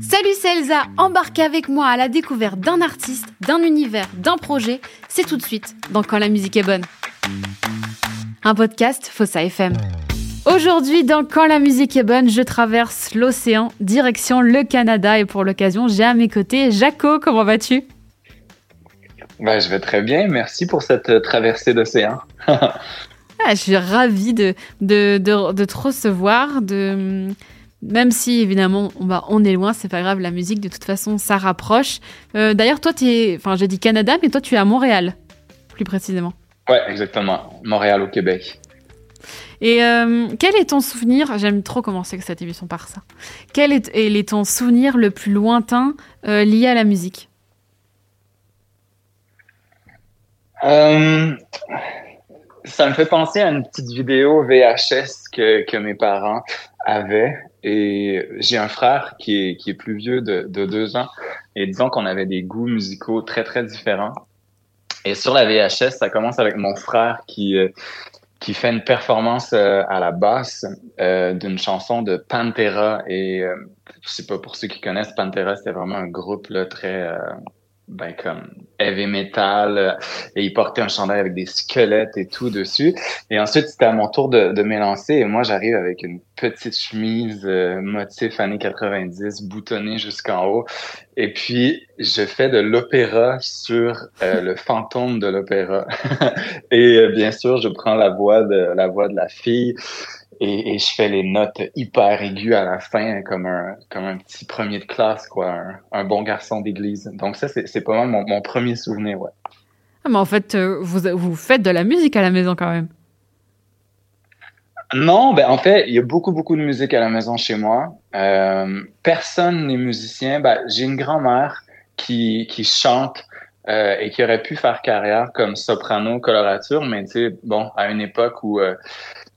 Salut, c'est Elsa. Embarquez avec moi à la découverte d'un artiste, d'un univers, d'un projet. C'est tout de suite dans Quand la musique est bonne. Un podcast Fossa FM. Aujourd'hui, dans Quand la musique est bonne, je traverse l'océan, direction le Canada. Et pour l'occasion, j'ai à mes côtés Jaco. Comment vas-tu? Ben, Je vais très bien. Merci pour cette traversée d'océan. Ah, je suis ravie de, de, de, te recevoir. De, même si évidemment on, va, on est loin, c'est pas grave, la musique de toute façon ça rapproche. Euh, d'ailleurs, toi, tu es, enfin, j'ai dit Canada, mais toi, tu es à Montréal, plus précisément. Ouais, exactement. Montréal au Québec. Et euh, quel est ton souvenir J'aime trop commencer cette émission par ça. Quel est, est ton souvenir le plus lointain euh, lié à la musique? Ça me fait penser à une petite vidéo VHS que, que mes parents avaient. Et j'ai un frère qui est, qui est plus vieux de, de deux ans. Et disons qu'on avait des goûts musicaux très, très différents. Et sur la VHS, ça commence avec mon frère qui, euh, qui fait une performance euh, à la basse euh, d'une chanson de Pantera. Et je sais pas pour ceux qui connaissent Pantera, c'était vraiment un groupe là, très ben comme heavy metal euh, et il portait un chandail avec des squelettes et tout dessus. Et ensuite c'était à mon tour de, de m'élancer. Et moi j'arrive avec une petite chemise euh, motif années 90 boutonnée jusqu'en haut. Et puis je fais de l'opéra sur euh, le fantôme de l'opéra. Et bien sûr je prends la voix de la voix de la fille et, et, je fais les notes hyper aiguës à la fin comme un comme un petit premier de classe quoi un, un bon garçon d'église. Donc ça c'est c'est pas mal mon, mon, premier souvenir ouais. Ah, mais en fait euh, vous vous faites de la musique à la maison quand même. Non ben en fait il y a beaucoup beaucoup de musique à la maison chez moi. Euh, personne n'est musicien. Ben j'ai une grand-mère qui qui chante euh, et qui aurait pu faire carrière comme soprano colorature mais tu sais bon à une époque où euh,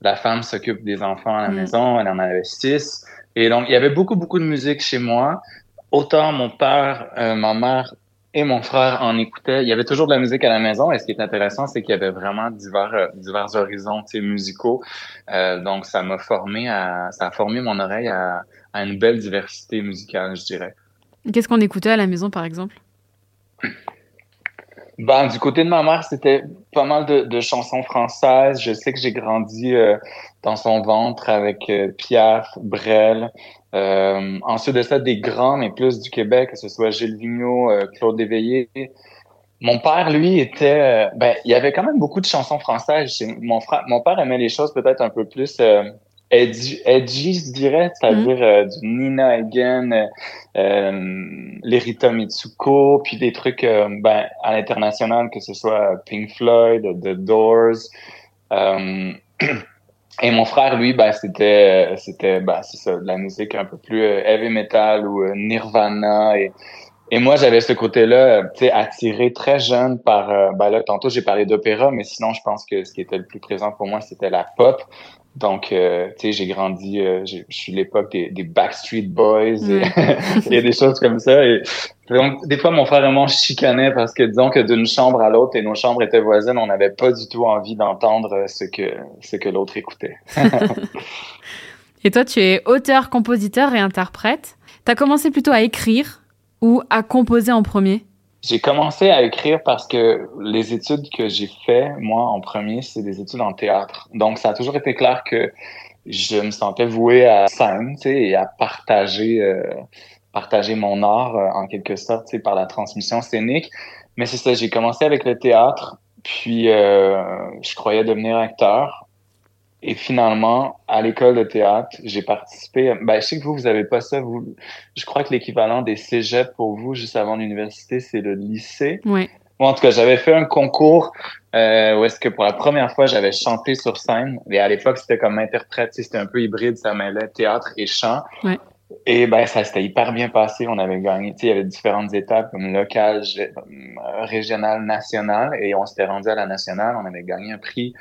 la femme s'occupe des enfants à la mm. maison, elle en avait six. Et donc, il y avait beaucoup, beaucoup de musique chez moi. Autant mon père, euh, ma mère et mon frère en écoutaient. Il y avait toujours de la musique à la maison. Et ce qui est intéressant, c'est qu'il y avait vraiment divers, divers horizons musicaux. Donc, ça m'a formé à, ça a formé mon oreille à, à une belle diversité musicale, je dirais. Qu'est-ce qu'on écoutait à la maison, par exemple? Ben, du côté de ma mère, c'était pas mal de, de, chansons françaises. Je sais que j'ai grandi euh, dans son ventre avec euh, Piaf, Brel. Euh, ensuite de ça, des grands, mais plus du Québec, que ce soit Gilles Vigneault, euh, Claude Éveillé. Mon père, lui, était... ben, il y avait quand même beaucoup de chansons françaises. Mon frère, mon père aimait les choses peut-être un peu plus edgy, edgy je dirais, c'est-à-dire mm. euh, du Nina Hagen, euh, euh l'Erita Mitsuko, puis des trucs euh, ben, à l'international, que ce soit Pink Floyd, The Doors. et mon frère, lui, ben, c'était, c'était, ben, c'est ça, de la musique un peu plus heavy metal ou Nirvana et et moi, j'avais ce côté-là, tu sais, attiré très jeune par, ben là, tantôt j'ai parlé d'opéra, mais sinon, je pense que ce qui était le plus présent pour moi, c'était la pop. Donc, euh, tu sais, j'ai grandi, euh, je suis l'époque des, des, Backstreet Boys et, des choses comme ça. Et donc, des fois, mon frère et moi, chicanaient parce que, disons que d'une chambre à l'autre et nos chambres étaient voisines, on n'avait pas du tout envie d'entendre ce que, ce que l'autre écoutait. et toi, tu es auteur, compositeur et interprète. Tu as commencé plutôt à écrire ou à composer en premier? J'ai commencé à écrire parce que les études que j'ai fait, moi, en premier, c'est des études en théâtre. Donc, ça a toujours été clair que je me sentais voué à scène, tu sais, et à partager, euh, partager mon art, euh, en quelque sorte, tu sais, par la transmission scénique. Mais c'est ça, j'ai commencé avec le théâtre, puis euh, je croyais devenir acteur. Et finalement, à l'école de théâtre, j'ai participé. Ben, je sais que vous, vous avez pas ça. Vous, je crois que l'équivalent des cégeps pour vous, juste avant l'université, c'est le lycée. Oui. En tout cas, j'avais fait un concours euh, où est-ce que pour la première fois, j'avais chanté sur scène. Et à l'époque, c'était comme interprète. C'était un peu hybride. Ça mêlait théâtre et chant. Ouais. Et ben, ça s'était hyper bien passé. On avait gagné. Il y avait différentes étapes comme local, régional, national. Et on s'était rendu à la nationale. On avait gagné un prix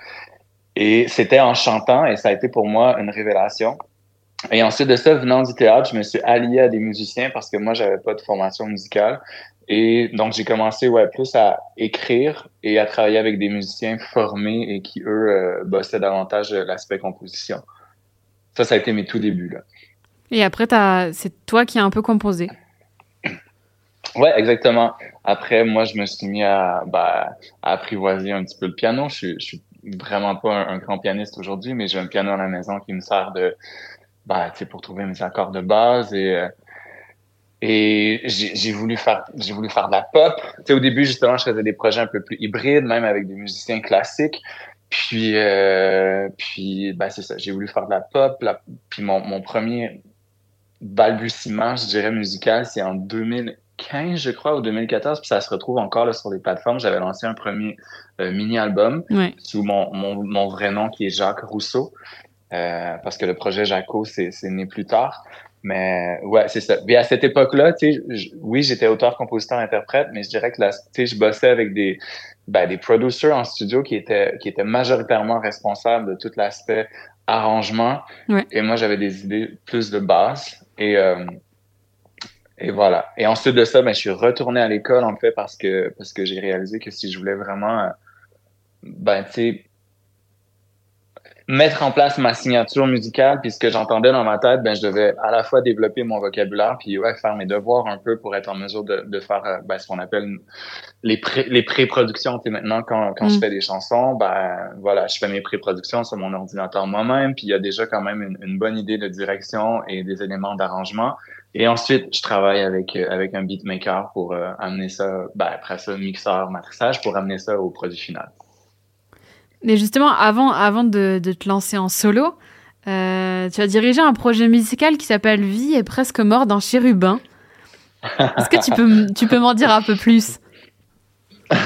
et c'était en chantant et ça a été pour moi une révélation. Et ensuite de ça, venant du théâtre, je me suis allié à des musiciens parce que moi, j'avais pas de formation musicale. Et donc, j'ai commencé ouais, plus à écrire et à travailler avec des musiciens formés et qui, eux, euh, bossaient davantage l'aspect composition. Ça, ça a été mes tout débuts. Là. Et après, c'est toi qui as un peu composé. Ouais, exactement. Après, moi, je me suis mis à, bah, à apprivoiser un petit peu le piano. Je suis vraiment pas un, grand pianiste aujourd'hui, mais j'ai un piano à la maison qui me sert de, bah, tu sais, pour trouver mes accords de base et euh, et j'ai voulu faire j'ai voulu faire de la pop. Tu sais, au début justement, je faisais des projets un peu plus hybrides, même avec des musiciens classiques. Puis euh, puis bah c'est ça, j'ai voulu faire de la pop. puis mon, mon premier balbutiement, je dirais musical, c'est en 2015, je crois, ou 2014, puis ça se retrouve encore là, sur les plateformes. J'avais lancé un premier euh, mini-album sous mon, mon, mon, vrai nom qui est Jacques Rousseau, euh, parce que le projet Jaco, c'est né plus tard. Mais ouais, c'est ça. Et à cette époque-là, tu sais, oui, j'étais auteur, compositeur, interprète, mais je dirais que là, tu sais, je bossais avec des ben, des producers en studio qui étaient qui étaient majoritairement responsables de tout l'aspect arrangement. Et moi, j'avais des idées plus de base. Et euh, et voilà. Et ensuite de ça, ben, je suis retourné à l'école en fait parce que parce que j'ai réalisé que si je voulais vraiment, euh, ben tu sais mettre en place ma signature musicale puis ce que j'entendais dans ma tête ben je devais à la fois développer mon vocabulaire puis ouais faire mes devoirs un peu pour être en mesure de, de faire euh, ben, ce qu'on appelle les pré les pré-productions tu maintenant quand quand je mm. fais des chansons ben voilà je fais mes pré-productions sur mon ordinateur moi-même puis il y a déjà quand même une, une, bonne idée de direction et des éléments d'arrangement et ensuite je travaille avec euh, avec un beatmaker pour euh, amener ça ben après ça mixeur matrissage pour amener ça au produit final mais justement, avant, avant de, de te lancer en solo, euh, tu as dirigé un projet musical qui s'appelle Vie est presque mort d'un chérubin. Est-ce que tu peux, tu peux m'en dire un peu plus?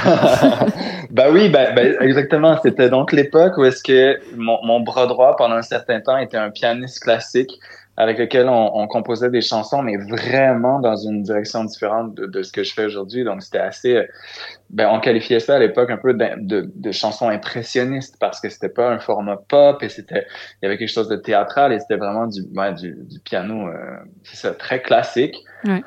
Bah oui, bah, bah, exactement. C'était donc l'époque où est-ce que mon, mon, bras droit, pendant un certain temps, était un pianiste classique avec lequel on, on, composait des chansons, mais vraiment dans une direction différente de, de ce que je fais aujourd'hui. Donc, c'était assez... Ben, on qualifiait ça à l'époque un peu de, de, de chansons impressionnistes parce que c'était pas un format pop et c'était... Il y avait quelque chose de théâtral et c'était vraiment du, ouais, du, du, piano, euh, c'est ça, très classique. Ouais.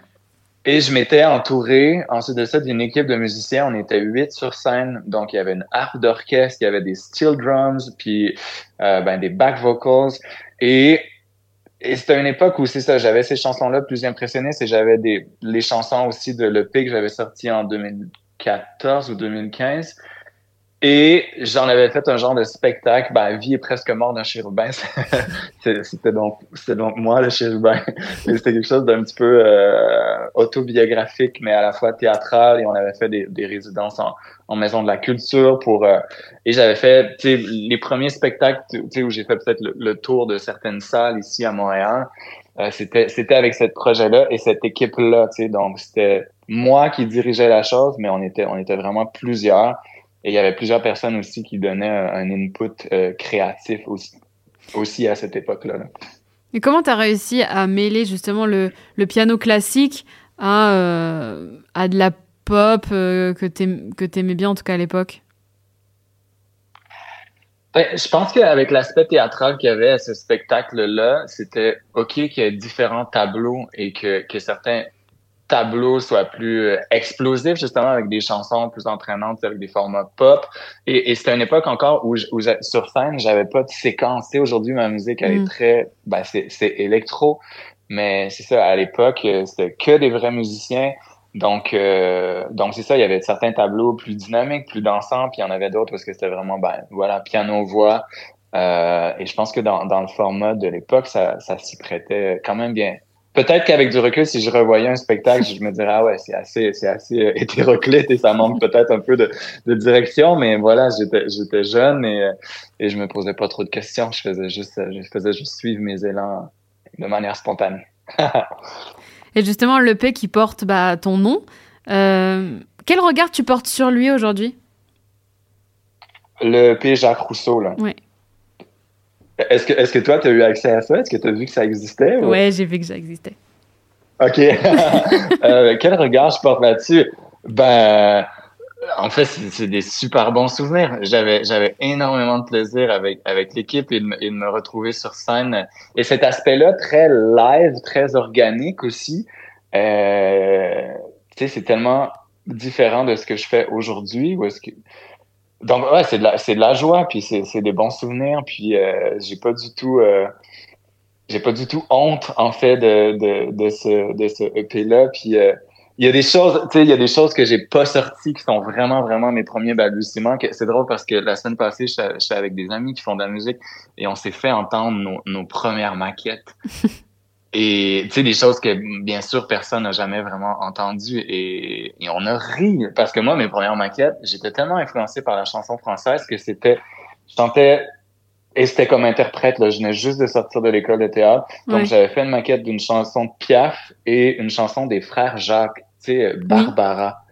Et je m'étais entouré, ensuite de ça, d'une équipe de musiciens. On était huit sur scène. Donc, il y avait une harpe d'orchestre, il y avait des steel drums, puis euh, ben, des back vocals. Et et c'était une époque où c'est ça, j'avais ces chansons-là plus impressionnistes et j'avais des les chansons aussi de l'EP que j'avais sorti en 2014 ou 2015 et j'en avais fait un genre de spectacle, ben, vie est presque mort d'un chérubin. c'était donc, c'était donc moi le chérubin. c'était quelque chose d'un petit peu euh, autobiographique, mais à la fois théâtral. Et on avait fait des, des résidences en, en, maison de la culture pour. Euh, et j'avais fait, tu les premiers spectacles, tu où j'ai fait peut-être le, tour de certaines salles ici à Montréal. Euh, c'était, c'était avec ce projet-là et cette équipe-là, tu sais. Donc c'était moi qui dirigeais la chose, mais on était, on était vraiment plusieurs. Et il y avait plusieurs personnes aussi qui donnaient un input euh, créatif aussi, aussi à cette époque-là. Et comment tu as réussi à mêler justement le, le piano classique à, euh, à de la pop euh, que tu aimais bien en tout cas à l'époque? Ben, je pense qu'avec l'aspect théâtral qu'il y avait à ce spectacle-là, c'était OK qu'il y ait différents tableaux et que, que certains tableau soit plus euh, explosif, justement, avec des chansons plus entraînantes, avec des formats pop. Et, et c'était une époque encore où, où sur scène, j'avais pas de séquence. Aujourd'hui, ma musique, elle est mm. très... Ben, c'est électro, mais c'est ça, à l'époque, euh, c'était que des vrais musiciens. Donc, euh, donc c'est ça, il y avait certains tableaux plus dynamiques, plus dansants, puis il y en avait d'autres parce que c'était vraiment, ben, voilà, piano-voix. Euh, et je pense que dans, dans le format de l'époque, ça, ça s'y prêtait quand même bien peut-être qu'avec du recul, si je revoyais un spectacle, je me dirais ah ouais, c'est assez, c'est assez euh, hétéroclite et ça manque peut-être un peu de, de, direction, mais voilà, j'étais, j'étais jeune et, euh, et je me posais pas trop de questions. Je faisais juste, je faisais juste suivre mes élans de manière spontanée. et justement, le P qui porte bah, ton nom, euh, quel regard tu portes sur lui aujourd'hui? Le P Jacques Rousseau là. Oui. Est-ce que, est que toi, tu as eu accès à ça? Est-ce que tu as vu que ça existait? Ou... Ouais, j'ai vu que ça existait. OK. euh, quel regard je porte là-dessus? Ben, en fait, c'est des super bons souvenirs. J'avais, j'avais énormément de plaisir avec, avec l'équipe et, de me retrouver sur scène. Et cet aspect-là, très live, très organique aussi, euh, tu sais, c'est tellement différent de ce que je fais aujourd'hui. Ou est-ce que donc ouais, c'est de la c'est de la joie, puis c'est c'est des bons souvenirs, puis euh, j'ai pas du tout euh, j'ai pas du tout honte en fait de, de, de ce de ce EP là puis euh, il y a des choses tu sais il y a des choses que j'ai pas sorties qui sont vraiment vraiment mes premiers balbutiements c'est drôle parce que la semaine passée je suis avec des amis qui font de la musique et on s'est fait entendre nos, nos premières maquettes et tu sais des choses que bien sûr personne n'a jamais vraiment entendues et, et on a ri parce que moi mes premières maquettes j'étais tellement influencé par la chanson française que c'était je sentais et c'était comme interprète, là. Je venais juste de sortir de l'école de théâtre. Donc, j'avais fait une maquette d'une chanson de Piaf et une chanson des frères Jacques, tu sais, Barbara.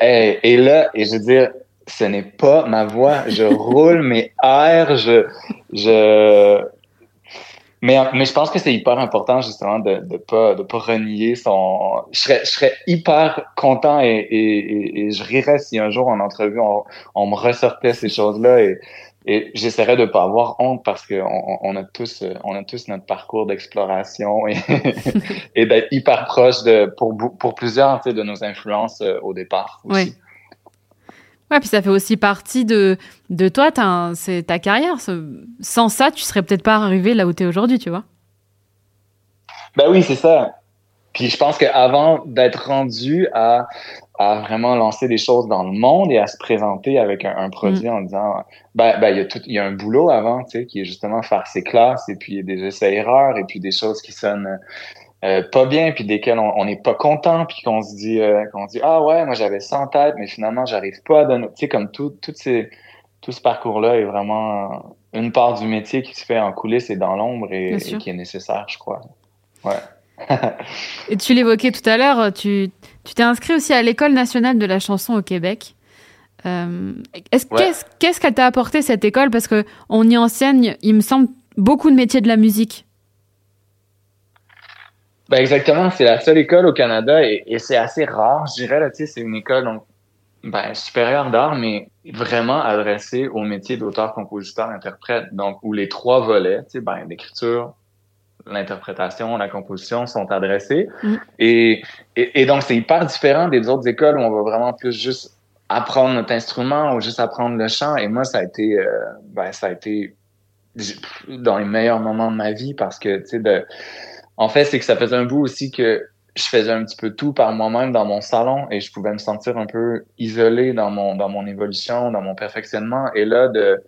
Et, et, là, et je veux dire, ce n'est pas ma voix. Je roule mes airs, je, je, mais, mais je pense que c'est hyper important justement de de pas de pas renier son. Je serais je serais hyper content et et, et, je rirais si un jour en entrevue on, on me ressortait ces choses là et et j'essaierais de pas avoir honte parce que on, on, a tous on a tous notre parcours d'exploration et, et d'être hyper proche de pour pour plusieurs de nos influences euh, au départ aussi. Oui. Ouais, puis ça fait aussi partie de, de toi, c'est ta carrière. Sans ça, tu serais peut-être pas arrivé là où tu es aujourd'hui, tu vois. Ben oui, c'est ça. Puis je pense qu'avant d'être rendu à, à vraiment lancer des choses dans le monde et à se présenter avec un, produit mm. en disant ben ben il y a tout il y a un boulot avant tu sais qui est justement faire ses classes et puis des essais erreurs et puis des choses qui sonnent euh, pas bien puis desquelles on n'est pas content puis qu'on se dit euh, qu'on se dit ah ouais moi j'avais 100 têtes mais finalement j'arrive pas à donner. Tu sais comme tout tout ces tout ce parcours là est vraiment une part du métier qui se fait en coulisses et dans l'ombre et, et qui est nécessaire je crois. Ouais. Et tu l'évoquais tout à l'heure, tu t'es inscrit aussi à l'École nationale de la chanson au Québec. Euh, Qu'est-ce qu'elle t'a apporté cette école? Parce qu'on y enseigne, il me semble, beaucoup de métiers de la musique. Ben exactement, c'est la seule école au Canada et, c'est assez rare, je dirais. Là, c'est une école donc, ben, supérieure d'art, mais vraiment adressée au métier d'auteur, compositeur, interprète. Donc, où les trois volets, ben, l'écriture, l'interprétation, la composition sont adressées. Mm. Et, et, donc, c'est hyper différent des autres écoles où on va vraiment plus juste apprendre notre instrument ou juste apprendre le chant. Et moi, ça a été, euh, ben, ça a été dans les meilleurs moments de ma vie parce que, tu sais, de, en fait, c'est que ça faisait un bout aussi que je faisais un petit peu tout par moi-même dans mon salon et je pouvais me sentir un peu isolé dans mon dans mon évolution, dans mon perfectionnement. Et là, de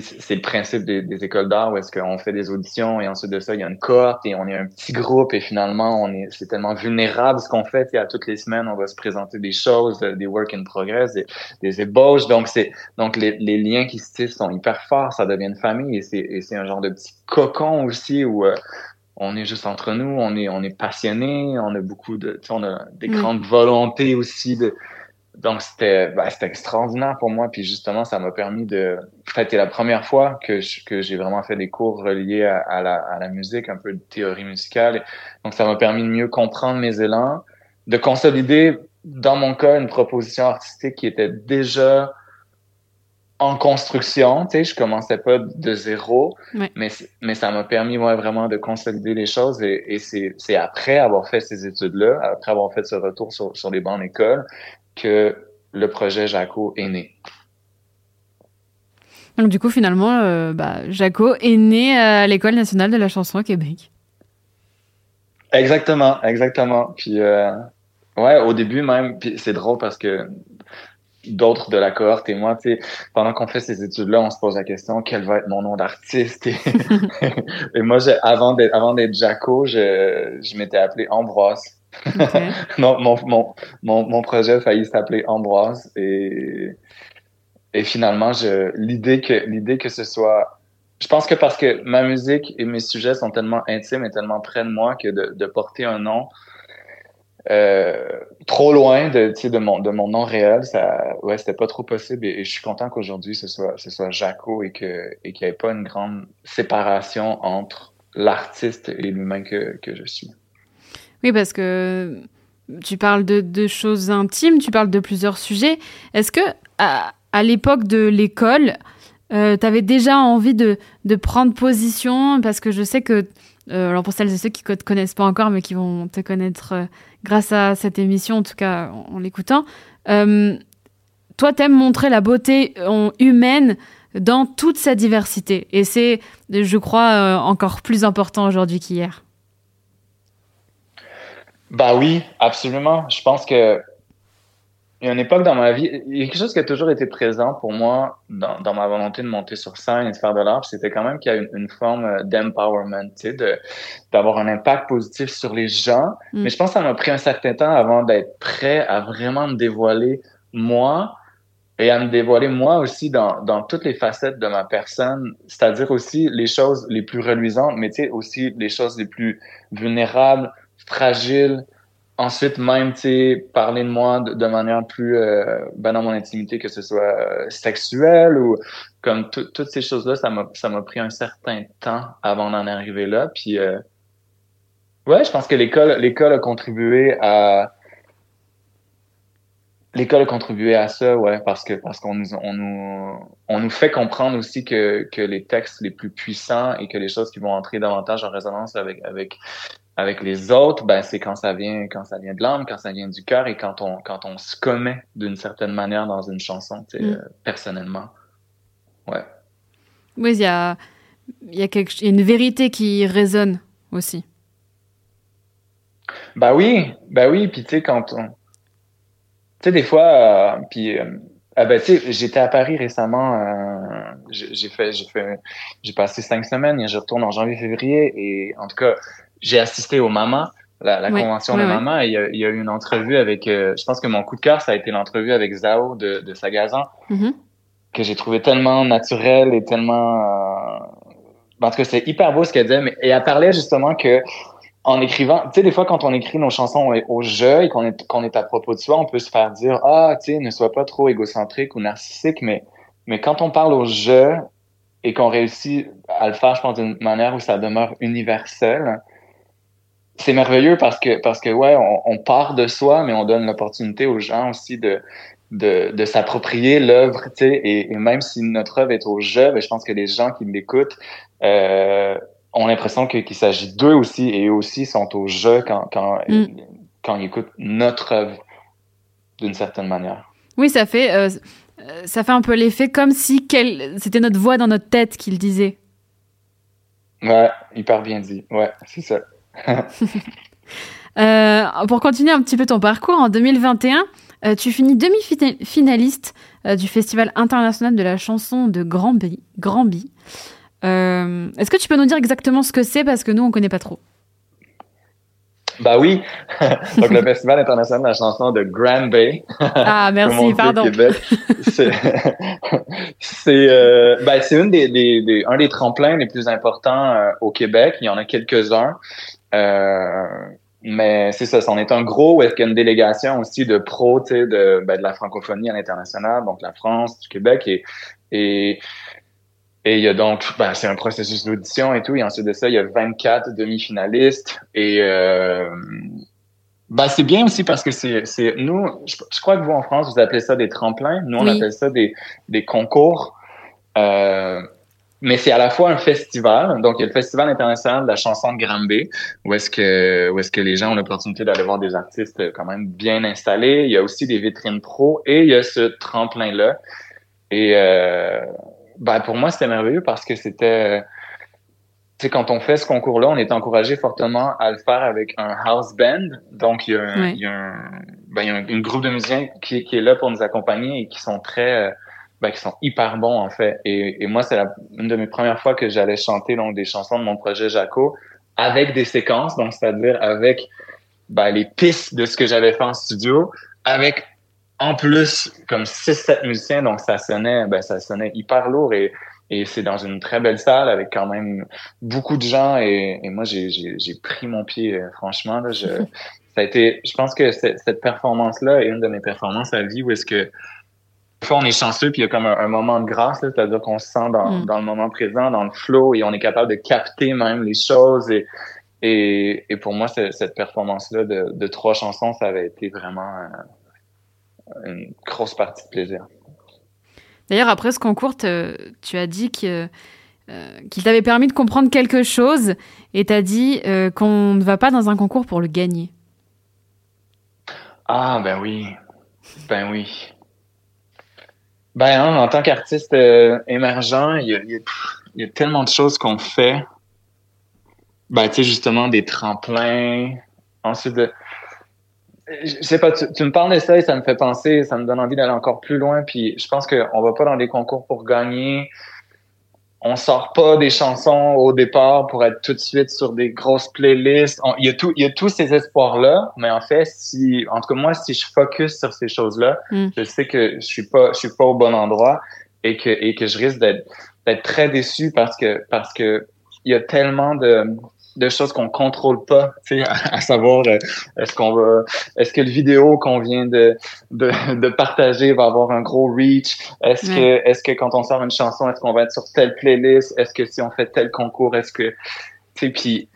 c'est le principe des, écoles d'art où est-ce qu'on fait des auditions et ensuite de ça, il y a une cohorte et on est un petit groupe et finalement, on est, c'est tellement vulnérable ce qu'on fait. À toutes les semaines, on va se présenter des choses, euh, des work in progress, des, ébauches. Donc, c'est, donc les, liens qui se tissent sont hyper forts. Ça devient une famille et c'est, et c'est un genre de petit cocon aussi où, euh, on est juste entre nous, on est on est passionné, on a beaucoup de, on a des grandes volontés aussi de, donc c'était ben, c'était extraordinaire pour moi puis justement ça m'a permis de en fait c'était la première fois que que j'ai vraiment fait des cours reliés à, la, à la musique un peu de théorie musicale donc ça m'a permis de mieux comprendre mes élans de consolider dans mon cas une proposition artistique qui était déjà en construction tu sais je commençais pas de zéro mais mais ça m'a permis ouais, vraiment de consolider les choses et, et c'est après avoir fait ces études là après avoir fait ce retour sur sur les bancs d'école que le projet Jaco est né. Donc du coup, finalement, euh, bah, Jaco est né à l'École nationale de la chanson au Québec. Exactement, exactement. Puis euh, ouais, au début même, puis c'est drôle parce que d'autres de la cohorte et moi, tu sais, pendant qu'on fait ces études-là, on se pose la question quel va être mon nom d'artiste? Et, et moi, avant d'être avant d'être Jaco, je, je m'étais appelé Ambroise. mon, mon, mon, mon, projet a failli s'appeler Ambroise et, et finalement, je, l'idée que, l'idée que ce soit, je pense que parce que ma musique et mes sujets sont tellement intimes et tellement près de moi que de, de porter un nom, euh, trop loin de, de, mon, de mon nom réel, ça, ouais, c'était pas trop possible. Et, je suis content qu'aujourd'hui ce soit, ce soit Jaco et que, et qu'il n'y ait pas une grande séparation entre l'artiste et l'humain que, que je suis. Oui, parce que tu parles de, choses intimes, tu parles de plusieurs sujets. Est-ce que à, l'époque de l'école, euh, tu avais déjà envie de, prendre position? Parce que je sais que, euh, alors pour celles et ceux qui ne te connaissent pas encore, mais qui vont te connaître euh, grâce à cette émission, en tout cas en, l'écoutant, toi, t'aimes montrer la beauté humaine dans toute sa diversité. Et c'est, je crois, encore plus important aujourd'hui qu'hier. Bah oui, absolument. Je pense que il y a une époque dans ma vie, il y a quelque chose qui a toujours été présent pour moi dans, dans ma volonté de monter sur scène et de faire de l'art, c'était quand même qu'il y a une, une forme euh, d'empowerment, tu sais, de, d'avoir un impact positif sur les gens. Mm. Mais je pense que ça m'a pris un certain temps avant d'être prêt à vraiment me dévoiler moi et à me dévoiler moi aussi dans, dans toutes les facettes de ma personne, c'est-à-dire aussi les choses les plus reluisantes, mais tu sais, aussi les choses les plus vulnérables, fragiles, ensuite même tu parler de moi de, manière plus euh, ben dans mon intimité que ce soit euh, sexuelle ou comme toutes ces choses là ça m'a ça m'a pris un certain temps avant d'en arriver là. Puis euh, ouais je pense que l'école l'école a contribué à l'école a contribué à ça ouais parce que parce qu'on nous on nous on nous fait comprendre aussi que que les textes les plus puissants et que les choses qui vont entrer davantage en résonance avec avec les autres, ben c'est quand ça vient quand ça vient de l'âme, quand ça vient du cœur et quand on quand on se commet d'une certaine manière dans une chanson, mm. euh, personnellement. Ouais. Oui, il y a il y a quelque y a une vérité qui résonne aussi. Bah oui, bah oui, puis tu sais quand on tu sais des fois euh, puis euh, ah ben tu sais, j'étais à Paris récemment, euh, j'ai fait j'ai fait j'ai passé cinq semaines et je retourne en janvier février et en tout cas j'ai assisté au Mama, la, la convention de Mama, et il y, a, eu une entrevue avec, euh, je pense que mon coup de cœur, ça a été l'entrevue avec Zao de, de Sagazan, mm-hmm. que j'ai trouvé tellement naturel et tellement... Euh... En tout cas, c'est hyper beau ce qu'elle disait, mais, et elle parlait justement que en écrivant, tu sais, des fois, quand on écrit nos chansons au jeu et qu'on est, qu'on est à propos de soi, on peut se faire dire, ah, tu sais, ne sois pas trop égocentrique ou narcissique, mais, mais quand on parle au jeu et qu'on réussit à le faire, je pense, d'une manière où ça demeure universel, c'est merveilleux parce que parce que ouais, on, part de soi, mais on donne l'opportunité aux gens aussi de de, de s'approprier l'œuvre, tu sais, et, même si notre œuvre est au jeu, ben, je pense que les gens qui l'écoutent euh, ont l'impression qu'il s'agit d'eux aussi, et eux aussi sont au jeu quand quand mm. quand ils écoutent notre œuvre d'une certaine manière. Oui, ça fait euh, ça fait un peu l'effet comme si c'était notre voix dans notre tête qu'il disait. Ouais, hyper bien dit. Ouais, c'est ça. Euh, pour continuer un petit peu ton parcours, en 2021, euh, tu finis demi-finaliste euh, du Festival international de la chanson de Granby. Granby. Est-ce que tu peux nous dire exactement ce que c'est parce que nous, on ne connaît pas trop? Bah oui. Donc le Festival international de la chanson de Granby. Ah merci, pardon. C'est euh, ben, une des, des, un des tremplins les plus importants au Québec. Il y en a quelques-uns. Euh, mais c'est ça, c'en est un gros est-ce qu'il y a une délégation aussi de pros, de, ben, de la francophonie à l'international, donc la France, du Québec et et et il y a donc, ben, c'est un processus d'audition et tout. Et ensuite de ça, il y a 24 demi-finalistes. Et euh, ben, c'est bien aussi parce que c'est, c'est nous, je, crois que vous en France, vous appelez ça des tremplins. Nous, on appelle ça des, des concours. Euh, mais c'est à la fois un festival, donc il y a le Festival international de la chanson de Granby, où est-ce que où est-ce que les gens ont l'opportunité d'aller voir des artistes quand même bien installés. Il y a aussi des vitrines pro et il y a ce tremplin là. Et euh, ben pour moi c'était merveilleux parce que c'était tu sais, quand on fait ce concours-là, on est encouragé fortement à le faire avec un house band. Donc, il y a, un, il y a, un, ben, il y a un, groupe de musiciens qui, qui, est là pour nous accompagner et qui sont très, euh, ben, qui sont hyper bons en fait. Et, et moi, c'est une de mes premières fois que j'allais chanter donc des chansons de mon projet Jaco avec des séquences, donc c'est-à-dire avec ben, les pistes de ce que j'avais fait en studio, avec en plus comme 6-7 musiciens, donc ça sonnait, ben, ça sonnait hyper lourd et, et c'est dans une très belle salle avec quand même beaucoup de gens et, et moi j'ai, j'ai, pris mon pied euh, franchement là, je, ça a été, je pense que cette, cette performance là est une de mes performances à vie où est-ce que fois, on est chanceux, puis il y a comme un, moment de grâce, c'est-à-dire qu'on se sent dans, mm. dans, le moment présent, dans le flow, et on est capable de capter même les choses. Et, et, et pour moi, cette performance-là de, de, trois chansons, ça avait été vraiment euh, une grosse partie de plaisir. D'ailleurs, après ce concours, tu as dit que, euh, qu'il t'avait permis de comprendre quelque chose, et tu as dit euh, qu'on ne va pas dans un concours pour le gagner. Ah, ben oui. Ben oui. Ben, hein, en tant qu'artiste euh, émergent, il y a, il y a, tellement de choses qu'on fait. Ben, tu sais, justement, des tremplins. Ensuite, de, je sais pas, tu, me parles de ça et ça me fait penser, ça me donne envie d'aller encore plus loin. Puis je pense qu'on va pas dans des concours pour gagner on sort pas des chansons au départ pour être tout de suite sur des grosses playlists. il y a tout, il y a tous ces espoirs-là, mais en fait, si, en tout cas, moi, si je focus sur ces choses-là, mm. je sais que je suis pas, je suis pas au bon endroit et que, et que je risque d'être, d'être très déçu parce que, parce que il y a tellement de, de choses qu'on contrôle pas, tu sais, à, savoir euh, est-ce qu'on va, est-ce que le vidéo qu'on vient de, de, de partager va avoir un gros reach, est-ce que est-ce que quand on sort une chanson, est-ce qu'on va être sur telle playlist, est-ce que si on fait tel concours, est-ce que, tu sais, puis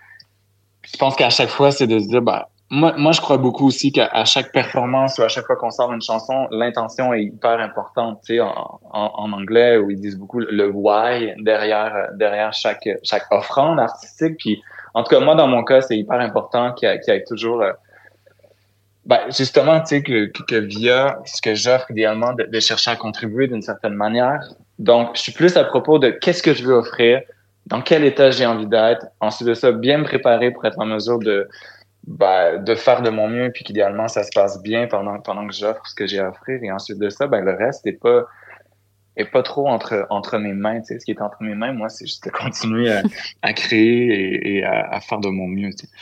je pense qu'à chaque fois c'est de se dire bah moi, moi, je crois beaucoup aussi qu'à chaque performance ou à chaque fois qu'on sort une chanson, l'intention est hyper importante. Tu sais, en, en, anglais, où ils disent beaucoup le why derrière derrière chaque chaque offrande artistique. Puis en tout cas, moi, dans mon cas, c'est hyper important qu'il y, ait toujours... Euh, ben, justement, tu sais, que, via ce que j'offre idéalement, de, chercher à contribuer d'une certaine manière. Donc, je suis plus à propos de qu'est-ce que je veux offrir, dans quel état j'ai envie d'être. Ensuite de ça, bien me préparer pour être en mesure de, ben, de faire de mon mieux, puis qu'idéalement, ça se passe bien pendant, pendant que j'offre ce que j'ai à offrir. Et ensuite de ça, ben, le reste n'est pas et pas trop entre entre mes mains. Tu sais, ce qui est entre mes mains, moi, c'est juste de continuer à, à créer et, à, à, faire de mon mieux. Tu sais.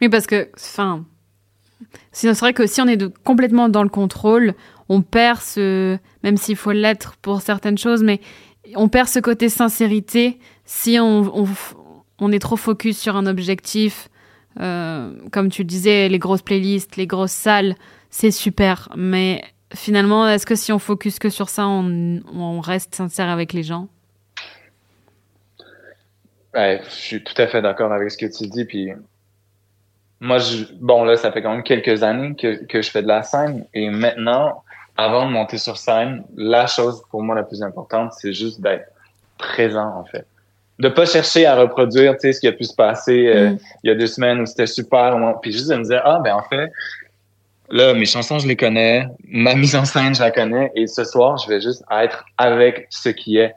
Oui, parce que, enfin, c'est vrai que si on est de, complètement dans le contrôle, on perd ce, même s'il faut l'être pour certaines choses, mais on perd ce côté sincérité si on, on, on est trop focus sur un objectif. Euh, comme tu le disais, les grosses playlists, les grosses salles, c'est super, mais finalement, est-ce que si on focus que sur ça, on, reste sincère avec les gens? Je suis tout à fait d'accord avec ce que tu dis. Puis moi, je, bon, là, ça fait quand même quelques années que, que je fais de la scène. Et maintenant, avant de monter sur scène, la chose pour moi la plus importante, c'est juste d'être présent, en fait. De pas chercher à reproduire, tu sais, ce qui a pu se passer euh, mm. il y a deux semaines où c'était super. Puis juste de me dire, ah, ben en fait, Là, mes chansons, je les connais. Ma mise en scène, je la connais. Et ce soir, je vais juste être avec ce qui est.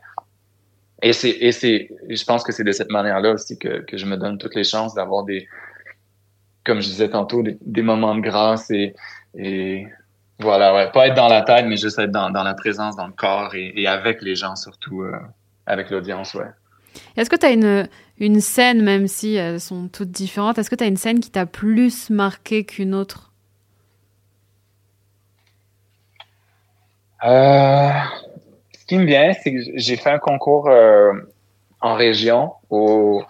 Et c'est, et c'est, je pense que c'est de cette manière-là aussi que, je me donne toutes les chances d'avoir des, comme je disais tantôt, des, moments de grâce et, et voilà, ouais, pas être dans la tête, mais juste être dans, la présence, dans le corps et, et avec les gens surtout, euh, avec l'audience, ouais. Est-ce que tu as une, une scène, même si elles sont toutes différentes, est-ce que tu as une scène qui t'a plus marqué qu'une autre? Euh, ce qui me vient, c'est que j'ai fait un concours euh, en région au,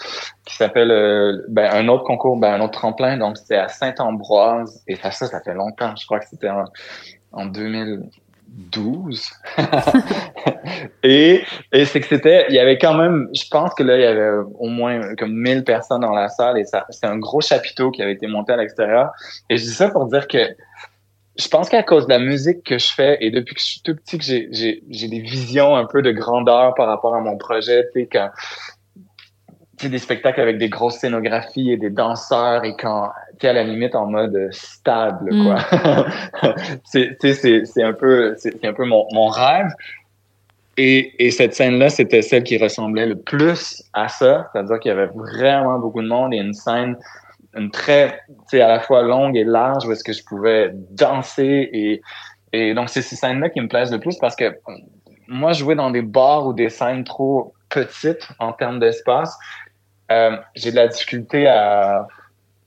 qui s'appelle euh, ben, un autre concours, ben, un autre tremplin. Donc, c'était à Saint-Ambroise. Et ça, ça, fait longtemps. Je crois que c'était en, en 2012. et et c'est que c'était, il y avait quand même, je pense que là, il y avait au moins comme 1000 personnes dans la salle et ça, c'était un gros chapiteau qui avait été monté à l'extérieur. Et je dis ça pour dire que je pense qu'à cause de la musique que je fais et depuis que je suis tout petit que j'ai, j'ai, j'ai des visions un peu de grandeur par rapport à mon projet, tu sais, quand tu sais, des spectacles avec des grosses scénographies et des danseurs et quand tu es à la limite en mode stable, quoi. Mm. c'est, c'est, c'est un peu, c'est, un peu mon, mon rêve. Et, et cette scène-là, c'était celle qui ressemblait le plus à ça. C'est-à-dire qu'il y avait vraiment beaucoup de monde et une scène une très, tu à la fois longue et large où est-ce que je pouvais danser et, et donc c'est ces scènes-là qui me plaisent le plus parce que moi, jouer dans des bars ou des scènes trop petites en termes d'espace, euh, j'ai de la difficulté à,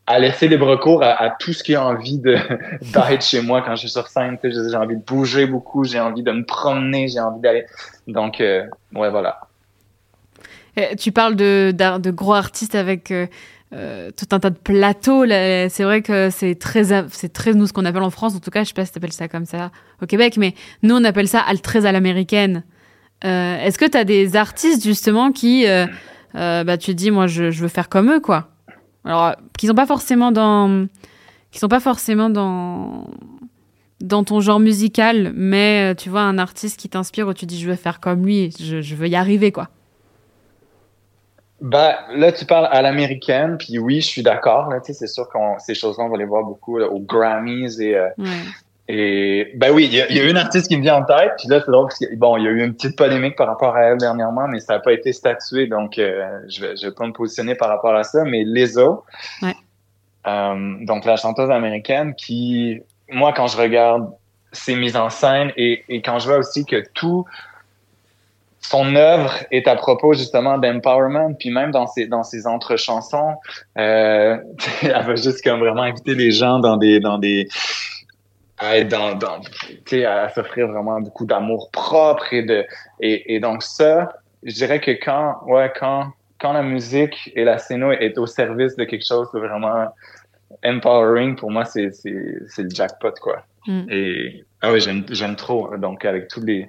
à laisser libre cours à, tout ce qui a envie de d'être chez moi quand je suis sur scène. J'ai envie de bouger beaucoup, j'ai envie de me promener, j'ai envie d'aller. Donc, euh, ouais, voilà. tu parles de, de gros artistes avec euh, euh, tout un tas de plateaux. C'est vrai que c'est très, c'est très nous ce qu'on appelle en France. En tout cas, je sais pas si t'appelles ça comme ça au Québec, mais nous on appelle ça très à l'américaine. Euh, Est-ce que tu as des artistes justement qui, euh, euh, bah tu dis moi je, je, veux faire comme eux quoi? Alors qui sont pas forcément dans, qui sont pas forcément dans dans ton genre musical, mais tu vois un artiste qui t'inspire où tu dis je veux faire comme lui, je, je veux y arriver quoi. Ben, là, tu parles à l'américaine, puis oui, je suis d'accord. Là, c'est sûr que ces choses-là, on va les voir beaucoup aux Grammys et, euh, Et ben oui, il y, a une artiste qui me vient en tête. Puis là, c'est drôle parce que bon, il y a eu une petite polémique par rapport à elle dernièrement, mais ça n'a pas été statué, donc euh, je vais je vais pas me positionner par rapport à ça. Mais Lizzo, ouais. euh, donc la chanteuse américaine, qui moi quand je regarde ses mises en scène et, et quand je vois aussi que tout son œuvre est à propos justement d'empowerment, puis même dans ses dans ses entre chansons, euh, elle va juste comme vraiment inviter les gens dans des dans des à être dans, dans à s'offrir vraiment beaucoup d'amour propre et de et, et donc ça, je dirais que quand ouais quand quand la musique et la scéno est au service de quelque chose de vraiment empowering, pour moi c'est c'est c'est le jackpot quoi. Mm. Et ah oui j'aime j'aime trop donc avec tous les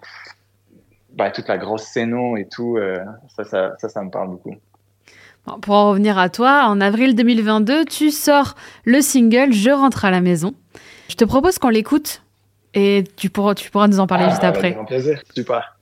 ben, toute la grosse scéno et tout, euh, ça, ça, ça, ça, me parle beaucoup. Bon, pour en revenir à toi, en avril 2022, tu sors le single Je rentre à la maison. Je te propose qu'on l'écoute et tu pourras, tu pourras nous en parler ah, juste après. Avec grand plaisir, super.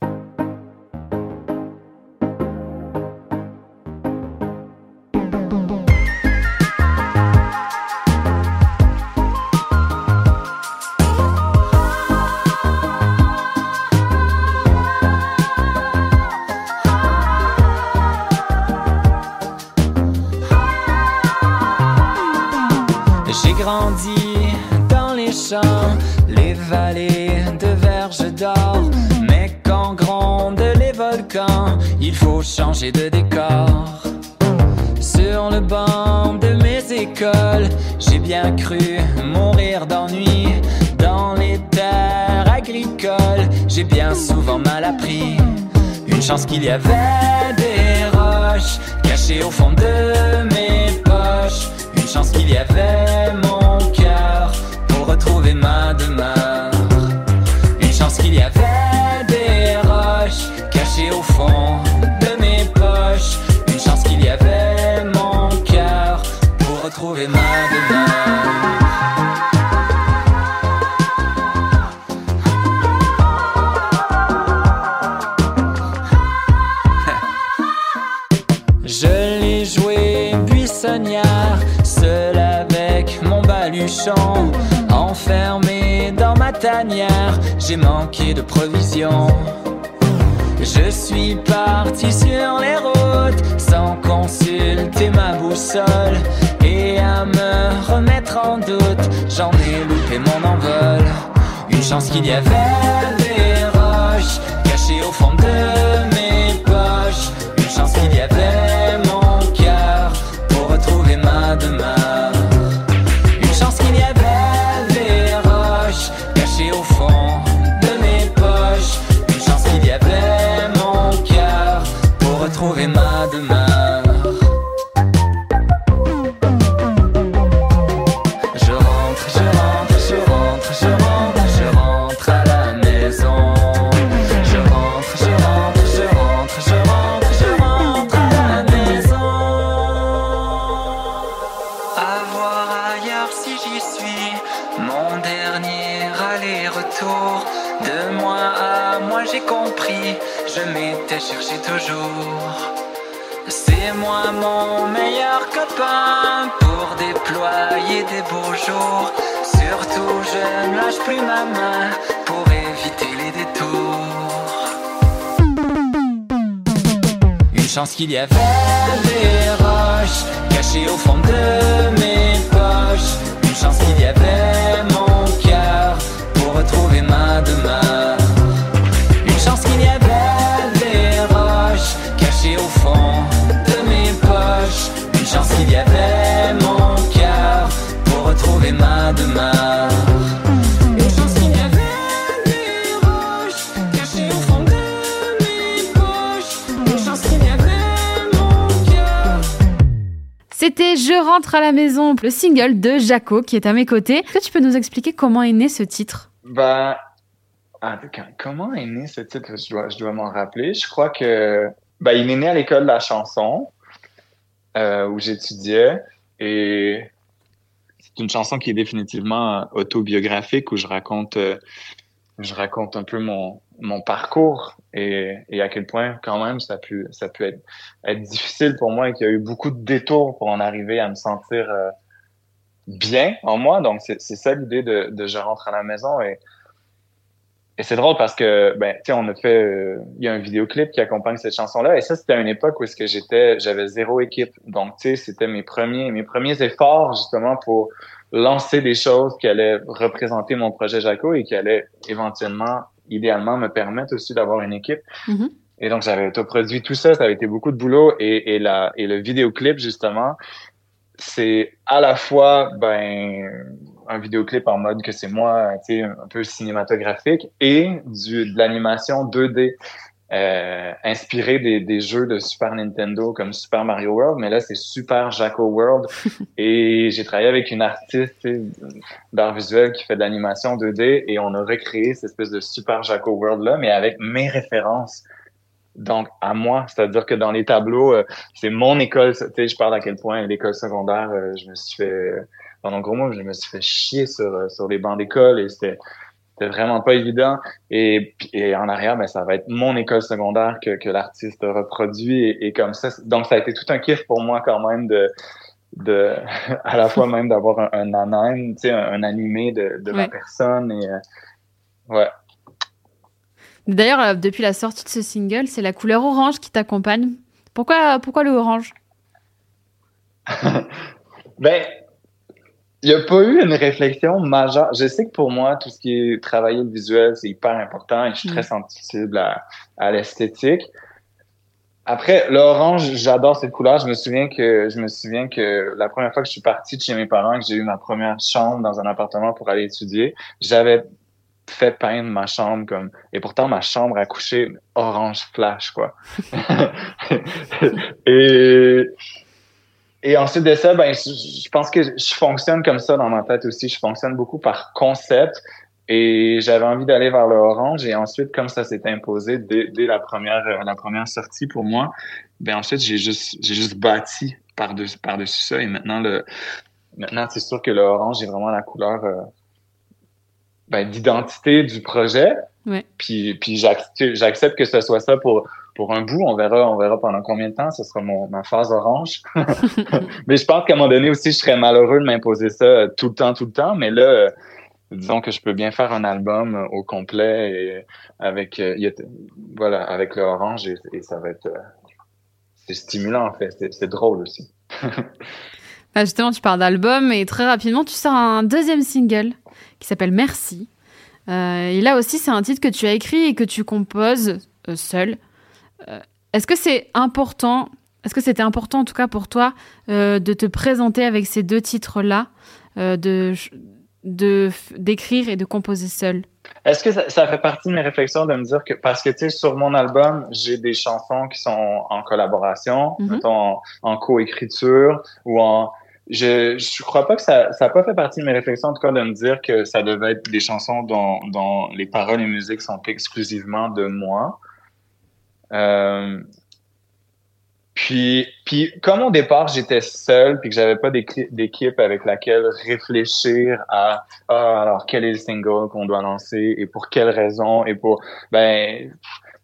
Bien cru mourir d'ennui. Dans les terres agricoles, j'ai bien souvent mal appris. Une chance qu'il y avait des roches cachées au fond de mes poches. Une chance qu'il y avait j'ai manqué de provisions. Je suis parti sur les routes sans consulter ma boussole. Et à me remettre en doute, j'en ai loupé mon envol. Une chance qu'il y avait des roches cachées au fond de Surtout je ne lâche plus ma main pour éviter les détours. Une chance qu'il y avait des roches cachées au fond de mes poches. Une chance qu'il y avait rentre à la maison, le single de Jaco qui est à mes côtés. Est-ce que tu peux nous expliquer comment est né ce titre? Ben, ah, comment est né ce titre? Je dois, m'en rappeler. Je crois que ben, il est né à l'école de la chanson euh, où j'étudiais et c'est une chanson qui est définitivement autobiographique où je raconte euh, je raconte un peu mon, mon parcours et, et à quel point quand même ça peut ça peut être, être difficile pour moi et qu'il y a eu beaucoup de détours pour en arriver à me sentir euh, bien en moi. Donc, c'est ça l'idée de, de, je rentre à la maison et, et c'est drôle parce que, ben, tu sais, on a fait, euh, il y a un vidéoclip qui accompagne cette chanson-là et ça, c'était à une époque où est-ce que j'étais, j'avais zéro équipe. Donc, tu sais, c'était mes premiers, mes premiers efforts justement pour lancer des choses qui allaient représenter mon projet Jaco et qui allaient éventuellement, idéalement, me permettre aussi d'avoir une équipe. Mm-hmm. Et donc, j'avais autoproduit tout ça, ça avait été beaucoup de boulot et, et, la, et le vidéoclip, justement, c'est à la fois ben un vidéoclip en mode que c'est moi, tu sais, un peu cinématographique et du, de l'animation 2D euh, inspiré des, des, jeux de Super Nintendo comme Super Mario World, mais là c'est Super Jaco World et j'ai travaillé avec une artiste d'art visuel qui fait de l'animation 2D et on a recréé cette espèce de Super Jaco World là, mais avec mes références donc à moi, c'est-à-dire que dans les tableaux, euh, c'est mon école. Tu sais, je parle à quel point l'école secondaire, euh, je me suis fait, pendant gros mois, je me suis fait chier sur euh, sur les bancs d'école et c'était c'était vraiment pas évident. Et, et en arrière, ben ça va être mon école secondaire que que l'artiste reproduit et, et, comme ça. Donc ça a été tout un kiff pour moi quand même de de à la fois même d'avoir un, un anime, tu sais, un, animé de de ma personne et ouais D'ailleurs, euh, depuis la sortie de ce single, c'est la couleur orange qui t'accompagne. Pourquoi, pourquoi le orange? Ben, il n'y a pas eu une réflexion majeure. Je sais que pour moi, tout ce qui est travailler le visuel, c'est hyper important et je suis très mm. sensible à, à l'esthétique. Après, l'orange, j'adore cette couleur. Je me souviens que je me souviens que la première fois que je suis parti de chez mes parents, que j'ai eu ma première chambre dans un appartement pour aller étudier, j'avais fait peindre ma chambre comme et pourtant ma chambre à coucher orange flash quoi et et ensuite de ça ben je, pense que je fonctionne comme ça dans ma tête aussi. Je fonctionne beaucoup par concept. Et j'avais envie d'aller vers le orange. Et ensuite comme ça s'est imposé dès, la première la première sortie pour moi ben ensuite j'ai juste j'ai juste bâti par dessus par dessus ça. Et maintenant le maintenant c'est sûr que le orange est vraiment la couleur euh, ben, d'identité du projet. Ouais. Puis, puis j'accepte que ce soit ça pour pour un bout. On verra, on verra pendant combien de temps. Ce sera mon, ma phase orange. mais je pense qu'à un moment donné aussi, je serais malheureux de m'imposer ça euh, tout le temps, tout le temps. Mais là, euh, disons que je peux bien faire un album euh, au complet et avec voilà avec le orange et, et ça va être c'est stimulant en fait. C'est drôle aussi. bah justement, tu parles d'album et très rapidement, tu sors un deuxième single qui s'appelle Merci. Euh, et là aussi, c'est un titre que tu as écrit et que tu composes euh, seul. Euh, est-ce que c'est important Est-ce que c'était important en tout cas pour toi de te présenter avec ces deux titres-là, de d'écrire et de composer seul? Est-ce que ça, fait partie de mes réflexions de me dire que parce que tu sais sur mon album j'ai des chansons qui sont en collaboration, mm en, en coécriture ou en je je crois pas que ça ça a pas fait partie de mes réflexions en tout cas de me dire que ça devait être des chansons dont dont les paroles et musiques sont exclusivement de moi. Euh, puis puis comme au départ j'étais seul puis que j'avais pas d'équipe avec laquelle réfléchir à ah, alors quel est le single qu'on doit lancer et pour quelle raison et pour ben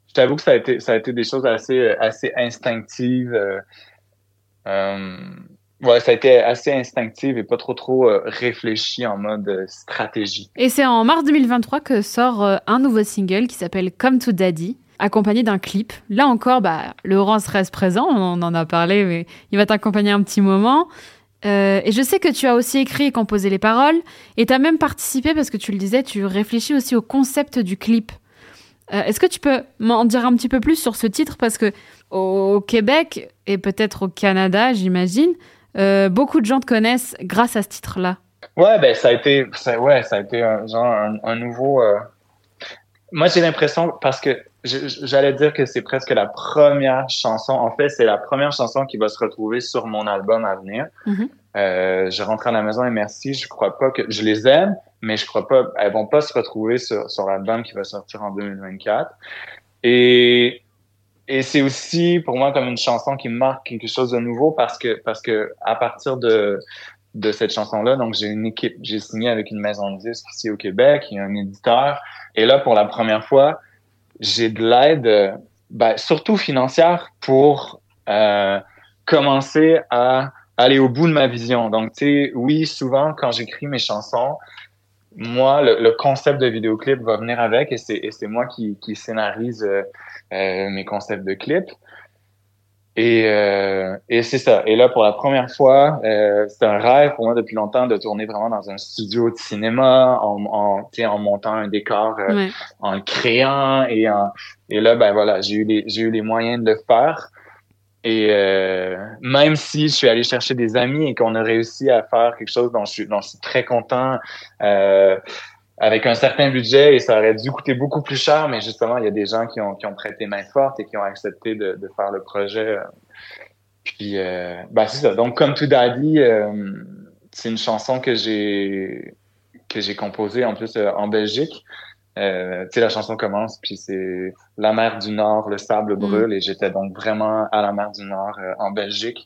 je t'avoue que ça a été ça a été des choses assez assez instinctives. Euh, euh, Ouais, ça a été assez instinctif et pas trop trop euh, réfléchi en mode euh, stratégie. Et c'est en mars 2023 que sort euh, un nouveau single qui s'appelle Come to Daddy, accompagné d'un clip. Là encore, bah, le reste présent, on en a parlé, mais il va t'accompagner un petit moment. et je sais que tu as aussi écrit et composé les paroles, et tu as même participé, parce que tu le disais, tu réfléchis aussi au concept du clip. Est-ce que tu peux m'en dire un petit peu plus sur ce titre? Parce que au Québec, et peut-être au Canada, j'imagine, euh, beaucoup de gens te connaissent grâce à ce titre-là. Ouais, ben ça a été, ça, ouais, ça a été un, genre un, nouveau. Euh... Moi, j'ai l'impression parce que j'allais dire que c'est presque la première chanson. En fait, c'est la première chanson qui va se retrouver sur mon album à venir. Mm-hmm. euh, je rentre à la maison et merci. Je crois pas que je les aime, mais je crois pas. Elles vont pas se retrouver sur, sur l'album qui va sortir en 2024. Et et c'est aussi pour moi comme une chanson qui marque quelque chose de nouveau parce que parce que à partir de de cette chanson-là, donc j'ai une équipe, j'ai signé avec une maison de disques ici au Québec, il y a un éditeur, et là pour la première fois, j'ai de l'aide, ben, surtout financière, pour euh, commencer à aller au bout de ma vision. Donc, tu sais, oui, souvent, quand j'écris mes chansons, moi, le, concept de vidéoclip va venir avec et c'est moi qui, qui scénarise euh, euh, mes concepts de clips. Et, euh, et c'est ça. Et là, pour la première fois, euh, c'est un rêve pour moi depuis longtemps de tourner vraiment dans un studio de cinéma, en, en, en montant un décor, euh, en le créant. Et, en, et là, ben voilà, j'ai eu les j'ai eu les moyens de le faire. Et euh, même si je suis allé chercher des amis et qu'on a réussi à faire quelque chose dont je suis, dont je suis très content, euh, avec un certain budget et ça aurait dû coûter beaucoup plus cher, mais justement, il y a des gens qui ont, qui ont prêté main forte et qui ont accepté de, de faire le projet. Puis, euh, ben c'est ça. Donc, comme tout Daddy, euh, c'est une chanson que j'ai que j'ai composée en plus euh, en Belgique. Euh, tu sais, la chanson commence, puis c'est la mer du Nord, le sable mm. brûle, et j'étais donc vraiment à la mer du Nord en Belgique.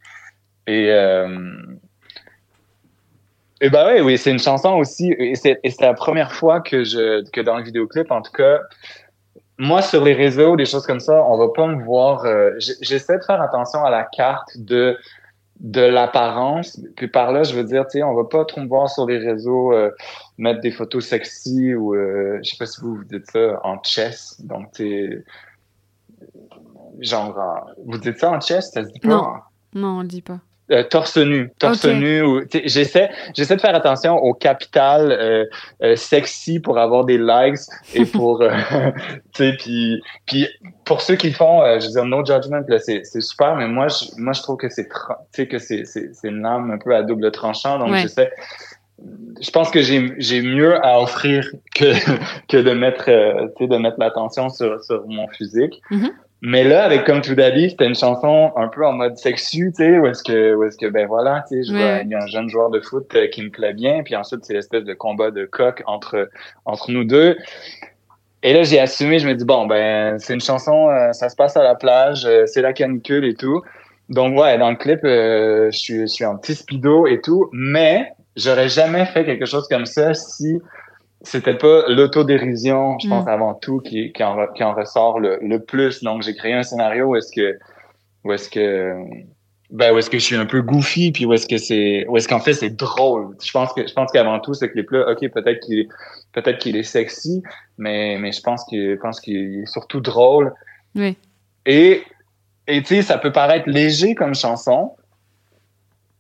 Et et ben oui, oui, c'est une chanson aussi, et c'est la première fois que je que dans le vidéoclip, en tout cas, moi sur les réseaux, des choses comme ça, on va pas me voir. Euh, J'essaie de faire attention à la carte de de l'apparence, puis par là, je veux dire, tu sais, on va pas trop me voir sur les réseaux euh, mettre des photos sexy ou euh, je sais pas si vous, vous dites ça en chess, donc tu genre, vous dites ça en chess, ça se dit pas? Non, non, on le dit pas. Euh, torse nu, torse nu. Ou, j'essaie, j'essaie de faire attention au capital euh, euh, sexy pour avoir des likes et pour, tu sais, puis, puis pour ceux qui font, je veux dire, no judgment, là, c'est, c'est super, mais moi, je, moi, je trouve que c'est, tu sais, que c'est, c'est, c'est une âme un peu à double tranchant, donc j'essaie. Je pense que j'ai, j'ai mieux à offrir que que de mettre, tu sais, de mettre l'attention sur sur mon physique. Mm-hmm. Mais là, avec Comme To Daddy, c'était une chanson un peu en mode sexu, tu sais, où est-ce que, où est-ce que, ben voilà, tu sais, je vois, il y a un jeune joueur de foot euh, qui me plaît bien, puis ensuite, c'est l'espèce de combat de coq entre, entre nous deux. Et là, j'ai assumé, je me dis, bon, ben, c'est une chanson, euh, ça se passe à la plage, euh, c'est la canicule et tout. Donc, ouais, dans le clip, je, suis, je suis en petit speedo et tout, mais j'aurais jamais fait quelque chose comme ça si c'était pas l'autodérision, je pense, mm. avant tout, qui, qui, en, qui en ressort le, le plus. Donc, j'ai créé un scénario où est-ce que, où est-ce que, ben, où est-ce que je suis un peu goofy, puis où est-ce que c'est, où est-ce qu'en fait c'est drôle. Je pense que, je pense qu'avant tout, ce clip-là, ok, peut-être qu'il est, peut-être qu'il est sexy, mais, mais je pense qu'il, je pense qu'il est surtout drôle. Oui. Et, et tu sais, ça peut paraître léger comme chanson,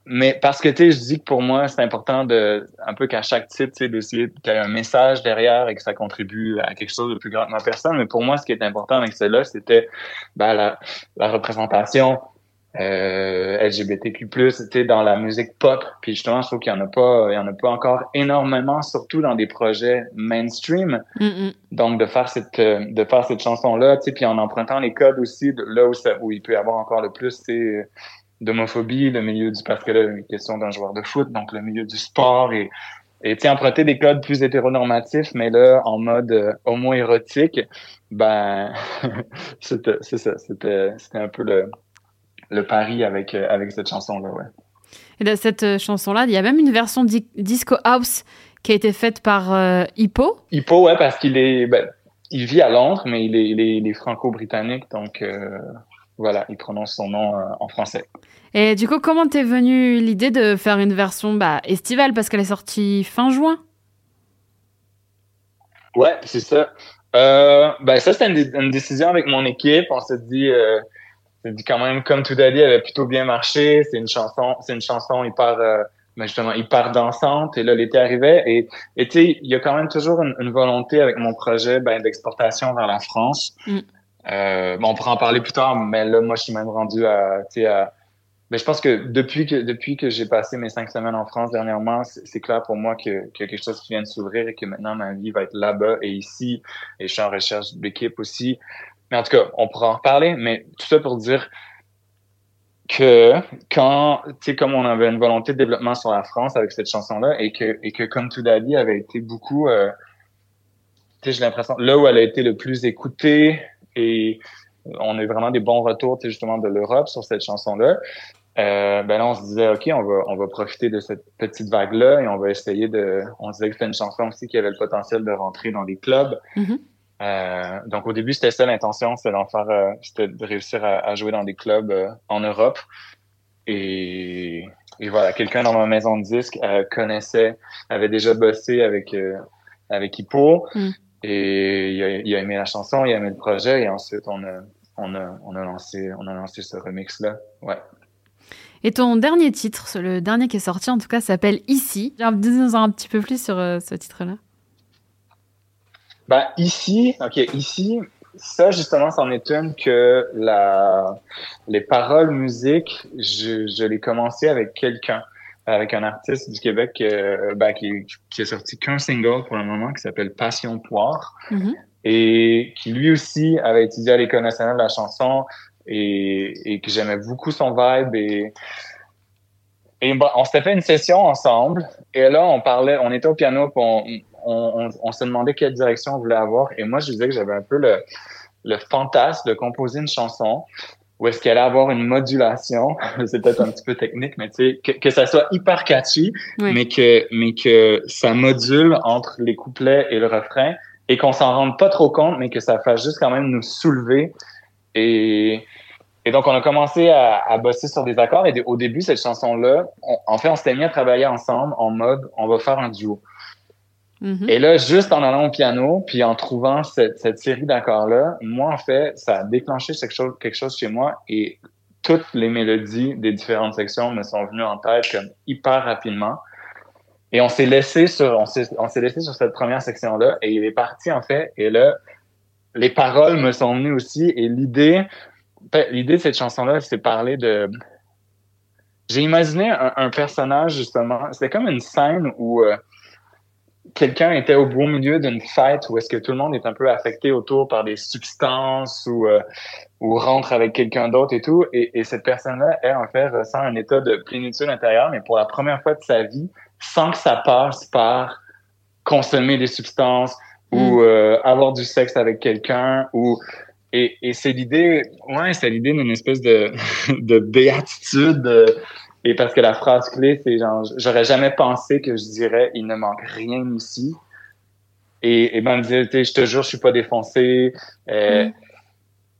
mais parce que, tu sais, je dis que pour moi, c'est important de, un peu qu'à chaque titre, tu sais, d'essayer qu'il y ait un message derrière et que ça contribue à quelque chose de plus grand que ma personne. Mais pour moi, ce qui est important avec celle-là, c'était ben, la, la représentation euh, LGBTQ+, c'était dans la musique pop. Puis justement, je trouve qu'il y en a pas, il y en a pas encore énormément, surtout dans des projets mainstream. Donc de faire cette, de faire cette chanson-là, tu sais, puis en empruntant les codes aussi, là où, ça, où il peut y avoir encore le plus, tu d'homophobie, le milieu du parce que là, une question d'un joueur de foot, donc le milieu du sport et et tu emprunter des codes plus hétéronormatifs, mais là en mode euh, homo-érotique, ben c'était c'est ça, c'était c'était un peu le le pari avec euh, avec cette chanson là, ouais. Et dans cette euh, chanson là, il y a même une version disco house qui a été faite par Hippo. Hippo, ouais, parce qu'il est ben, il vit à Londres, mais il est, il est, il est franco-britannique, donc voilà, il prononce son nom en français. Et du coup, comment t'es venue l'idée de faire une version bah, estivale? Parce qu'elle est sortie fin juin Ouais, c'est ça. Euh, ben ça, c'était une, décision avec mon équipe. On s'est dit, euh, dit quand même, comme tout dit, avait plutôt bien marché. C'est une chanson, c'est une chanson hyper, euh, ben justement, hyper dansante. Et là, l'été arrivait. Et, et tu sais, il y a quand même toujours une, volonté avec mon projet ben, d'exportation vers la France. Mm. Euh, on pourra en parler plus tard, mais là, moi, je suis même rendu à, à mais je pense que depuis que depuis que j'ai passé mes cinq semaines en France dernièrement, c'est clair pour moi que, a quelque chose qui vient de s'ouvrir et que maintenant ma vie va être là-bas et ici. Et je suis en recherche d'équipe aussi. Mais en tout cas, on pourra en reparler. Mais tout ça pour dire que quand, tu sais, comme on avait une volonté de développement sur la France avec cette chanson-là et que, et que comme tout Dali avait été beaucoup, euh, tu sais, j'ai l'impression, là où elle a été le plus écoutée et on a eu vraiment des bons retours, justement, de l'Europe sur cette chanson-là. Euh, ben là, on se disait, OK, on va, on va profiter de cette petite vague-là et on va essayer de... On disait que c'était une chanson aussi qui avait le potentiel de rentrer dans des clubs. Mm-hmm. euh, donc, au début, c'était ça l'intention, c'était d'en faire... Euh, c'était de réussir à, jouer dans des clubs en Europe. Et, et voilà, quelqu'un dans ma maison de disque connaissait, avait déjà bossé avec avec Hippo. Mm. Et il a, il a, aimé la chanson, il a aimé le projet, et ensuite on a, on a, on a lancé, on a lancé ce remix là. Ouais. Et ton dernier titre, le dernier qui est sorti en tout cas, s'appelle Ici. Dis-nous un petit peu plus sur euh, ce titre-là. Ben, ici, ok, ici, ça justement, c'en est une que la, les paroles musique, je, je l'ai commencé avec quelqu'un avec un artiste du Québec euh, ben, qui, qui a sorti qu'un single pour le moment qui s'appelle Passion Poire mm-hmm. et qui lui aussi avait étudié à l'École nationale de la chanson et, et que j'aimais beaucoup son vibe et et on s'était fait une session ensemble et là on parlait on était au piano puis on, on, on, se demandait quelle direction on voulait avoir et moi je disais que j'avais un peu le le fantasme de composer une chanson ou est-ce qu'elle allait avoir une modulation. C'est peut-être un petit peu technique mais tu sais que, que ça soit hyper catchy mais que mais que ça module entre les couplets et le refrain et qu'on s'en rende pas trop compte mais que ça fasse juste quand même nous soulever. Et et donc on a commencé à, à bosser sur des accords et au début cette chanson là en fait on s'était mis à travailler ensemble en mode on va faire un duo Mm-hmm. Et là, juste en allant au piano, puis en trouvant cette, cette série d'accords-là, moi, en fait, ça a déclenché quelque chose, quelque chose chez moi et toutes les mélodies des différentes sections me sont venues en tête comme hyper rapidement. Et on s'est laissé sur, on s'est, on s'est laissé sur cette première section-là et il est parti, en fait. Et là, les paroles me sont venues aussi et l'idée, l'idée de cette chanson-là, c'est parler de, j'ai imaginé un, un, personnage, justement, c'était comme une scène où, euh, quelqu'un était au beau milieu d'une fête où est-ce que tout le monde est un peu affecté autour par des substances ou euh, ou rentre avec quelqu'un d'autre et tout et, et cette personne-là elle en fait ressent un état de plénitude intérieure mais pour la première fois de sa vie sans que ça passe par consommer des substances ou mm. euh, avoir du sexe avec quelqu'un ou et, et c'est l'idée ouais c'est l'idée d'une espèce de de béatitude et parce que la phrase clé, c'est genre, j'aurais jamais pensé que je dirais, il ne manque rien ici. Et, et ben, me dire, je te jure, je suis pas défoncé. Euh, mm.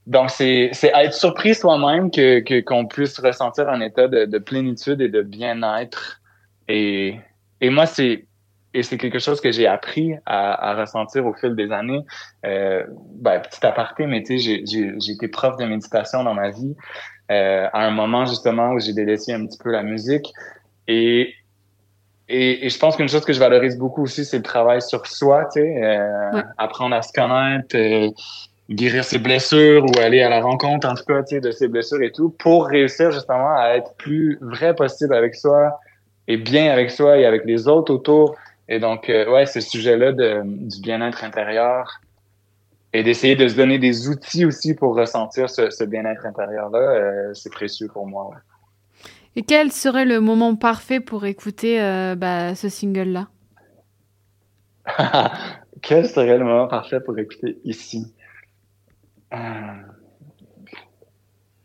Donc, c'est, c'est être surpris soi-même que, que, qu'on puisse ressentir un état de, de plénitude et de bien-être. Et, et moi, c'est, et c'est quelque chose que j'ai appris à, à, ressentir au fil des années. Euh, ben, petit aparté, mais tu sais, j'ai, j'ai, j'ai été prof de méditation dans ma vie. Euh, à un moment justement où j'ai délaissé un petit peu la musique. Et, et, et je pense qu'une chose que je valorise beaucoup aussi, c'est le travail sur soi, tu sais, euh, apprendre à se connaître, euh, guérir ses blessures ou aller à la rencontre, en tout cas, tu sais, de ses blessures et tout, pour réussir justement à être plus vrai possible avec soi et bien avec soi et avec les autres autour. Et donc, ouais, ce sujet-là du bien-être intérieur, et d'essayer de se donner des outils aussi pour ressentir ce, bien-être intérieur-là, euh, c'est précieux pour moi. Et quel serait le moment parfait pour écouter euh, bah, ce single-là? Quel serait le moment parfait pour écouter ici? Euh,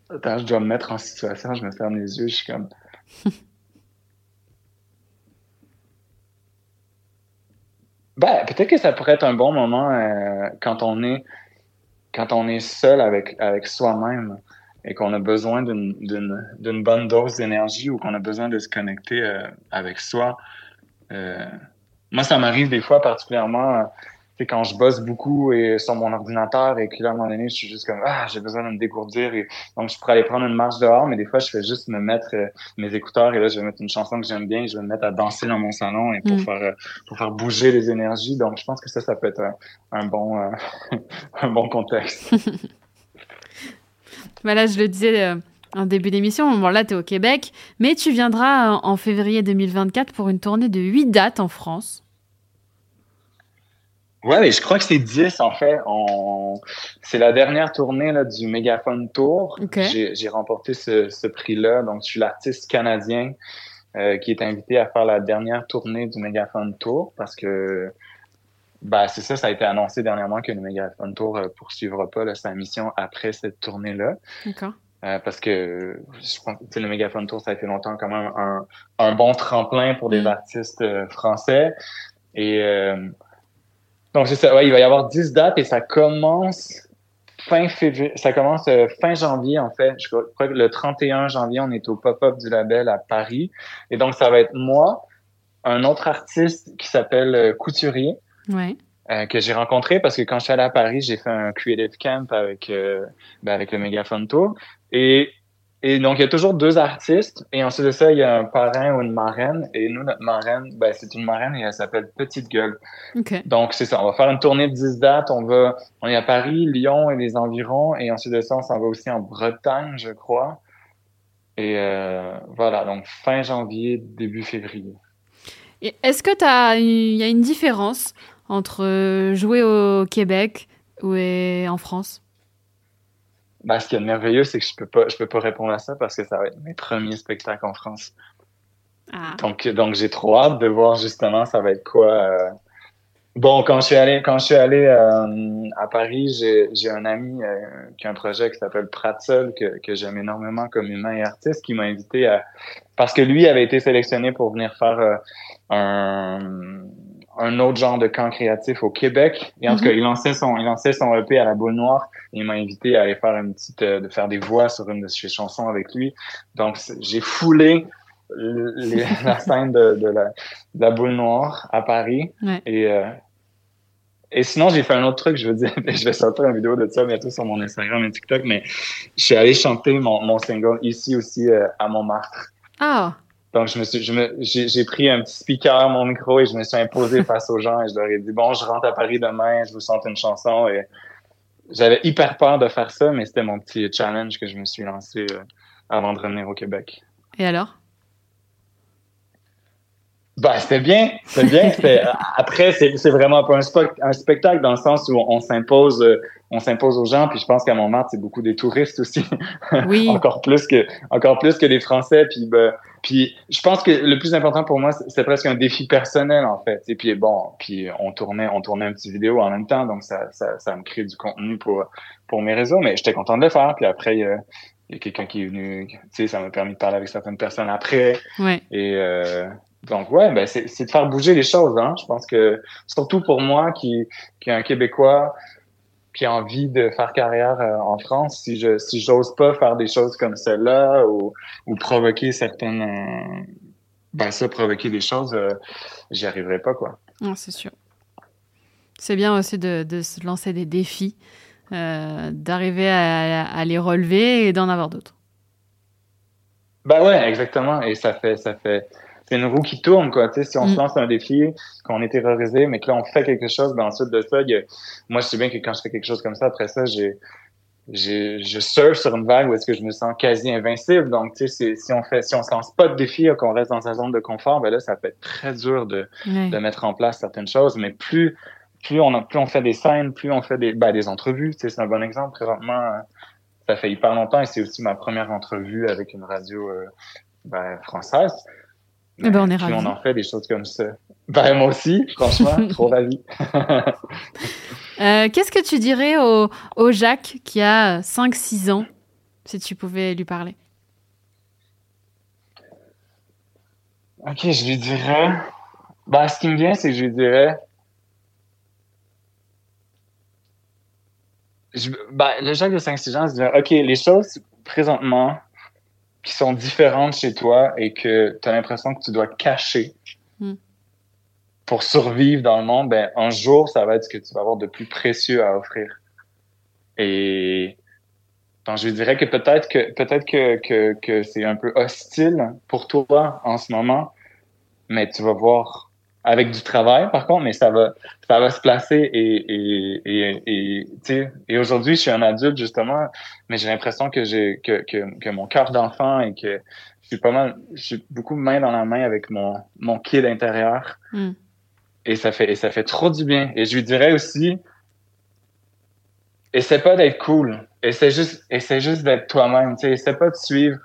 Attends, je dois me mettre en situation, je me ferme les yeux, je suis comme... Ben, peut-être que ça pourrait être un bon moment euh, quand on est quand on est seul avec avec soi-même et qu'on a besoin d'une bonne dose d'énergie ou qu'on a besoin de se connecter euh, avec soi. Euh, moi, ça m'arrive des fois particulièrement c'est quand je bosse beaucoup et sur mon ordinateur et que là, à un moment donné, je suis juste comme, ah, j'ai besoin de me dégourdir et donc je pourrais aller prendre une marche dehors, mais des fois, je fais juste me mettre euh, mes écouteurs et là, je vais mettre une chanson que j'aime bien et je vais me mettre à danser dans mon salon et pour mm. faire, euh, pour faire bouger les énergies. Donc, je pense que ça, ça peut être un, bon, euh, un bon contexte. voilà, je le disais en début d'émission, bon là tu es au Québec, mais tu viendras en février 2024 pour une tournée de 8 dates en France. Ouais, mais je crois que c'est 10 en fait. On... C'est la dernière tournée là, du Megaphone Tour. J'ai remporté ce, ce prix-là. Donc, je suis l'artiste canadien euh, qui est invité à faire la dernière tournée du Megaphone Tour parce que bah c'est ça, ça a été annoncé dernièrement que le Megaphone Tour euh, poursuivra pas là, sa mission après cette tournée-là. D'accord. Euh, parce que je pense que le Megaphone Tour, ça a été longtemps quand même un, un bon tremplin pour des mm. artistes euh, français. Et donc, c'est ça. Ouais, il va y avoir 10 dates et ça commence fin février, ça commence euh, fin janvier en fait. Je crois que le 31 janvier, on est au pop-up du label à Paris. Et donc, ça va être moi, un autre artiste qui s'appelle euh, Couturier. Ouais. Euh, que j'ai rencontré parce que quand je suis allé à Paris, j'ai fait un creative camp avec euh, ben avec le Megaphone Tour et et donc il y a toujours deux artistes. Et ensuite de ça il y a un parrain ou une marraine. Et nous notre marraine ben c'est une marraine et elle s'appelle Petite Gueule. Donc c'est ça, on va faire une tournée de 10 dates, on va on est à Paris, Lyon et les environs. Et ensuite de ça on s'en va aussi en Bretagne, je crois. Et euh, voilà, donc fin janvier, début février. Est-ce que t'as, il y a une différence entre jouer au Québec ou en France? Ben, ce qui est merveilleux, c'est que je peux pas, je peux pas répondre à ça parce que ça va être mes premiers spectacles en France. Ah. Donc, donc j'ai trop hâte de voir justement ça va être quoi. euh. Bon, quand je suis allé, quand je suis allé euh, à Paris, j'ai, j'ai un ami euh, qui a un projet qui s'appelle Pratzel que, que j'aime énormément comme humain et artiste, qui m'a invité à parce que lui avait été sélectionné pour venir faire un un autre genre de camp créatif au Québec. Et en tout cas, il lançait son, il lançait son EP à la boule noire. Et il m'a invité à aller faire une petite, euh, de faire des voix sur une de ses chansons avec lui. Donc, j'ai foulé les- la scène de, de, la, de la boule noire à Paris. Ouais. Et, euh, et sinon, j'ai fait un autre truc, je veux dire, je vais sortir une vidéo de ça bientôt sur mon Instagram et TikTok, mais je suis allé chanter mon, mon single ici aussi euh, à Montmartre. Ah. Donc, je me suis, je me, j'ai, pris un petit speaker, mon micro, et je me suis imposé face aux gens et je leur ai dit, bon, je rentre à Paris demain, je vous chante une chanson et j'avais hyper peur de faire ça, mais c'était mon petit challenge que je me suis lancé euh, avant de revenir au Québec. Et alors? Bah, c'était bien, c'était bien. C'était, après, c'est, c'est vraiment un, spo- un spectacle dans le sens où on, s'impose, euh, on s'impose aux gens. Puis je pense qu'à Montmartre, c'est beaucoup des touristes aussi. Oui. encore plus que, encore plus que des Français. Puis, ben, puis je pense que le plus important pour moi, c'est, presque un défi personnel en fait. Et puis bon, puis on tournait, on tournait un petit vidéo en même temps, donc ça, ça, ça me crée du contenu pour, pour mes réseaux. Mais j'étais content de le faire. Puis après, il y a, il y a quelqu'un qui est venu, tu sais, ça m'a permis de parler avec certaines personnes après. Ouais. Et euh, donc ouais, ben c'est de faire bouger les choses. Hein. Je pense que surtout pour moi qui qui est un Québécois qui a envie de faire carrière euh, en France, si je si j'ose pas faire des choses comme celle-là ou ou provoquer certaines euh, ben ça provoquer des choses, euh, j'y arriverai pas quoi. Ah, c'est sûr. C'est bien aussi de, de se lancer des défis, d'arriver à, à les relever et d'en avoir d'autres. Ben ouais, exactement. Et ça fait ça fait c'est une roue qui tourne, quoi. Tu sais, si on Mm. se lance un défi, qu'on est terrorisé, mais que là, on fait quelque chose, ben ensuite de ça, y a... moi, je sais bien que quand je fais quelque chose comme ça, après ça, j'ai, je surfe sur une vague où est-ce que je me sens quasi invincible. Donc, tu sais, si on fait, si on se lance pas de défi, qu'on reste dans sa zone de confort, ben là, ça peut être très dur de, de mettre en place certaines choses. Mais plus, plus on, a- plus on fait des scènes, plus on fait des, ben, des entrevues. Tu sais, c'est un bon exemple. Présentement, ça fait hyper longtemps et c'est aussi ma première entrevue avec une radio euh, ben, française. Eh ben, on est ravis. on en fait des choses comme ça. Ben, moi aussi, franchement, trop ravi. Euh, Qu'est-ce que tu dirais au, au Jacques qui a 5-6 ans, si tu pouvais lui parler? Ok, je lui dirais. Ben, ce qui me vient, c'est que je lui dirais. Je- ben, le Jacques de 5-6 ans, je dirais, OK, les choses présentement qui sont différentes chez toi et que tu as l'impression que tu dois cacher Hmm. pour survivre dans le monde, ben, un jour, ça va être ce que tu vas avoir de plus précieux à offrir. Et donc, je dirais que peut-être que peut-être que, que, que c'est un peu hostile pour toi en ce moment, mais tu vas voir avec du travail, par contre, mais ça va ça va se placer et et et, et et aujourd'hui je suis un adulte justement, mais j'ai l'impression que j'ai que, que que mon cœur d'enfant et que je suis pas mal je suis beaucoup main dans la main avec mon mon kid intérieur. Hmm. et ça fait et ça fait trop du bien. Et je lui dirais aussi essaie pas d'être cool. Essaie juste essaie juste d'être toi-même tu sais. Essaie pas de suivre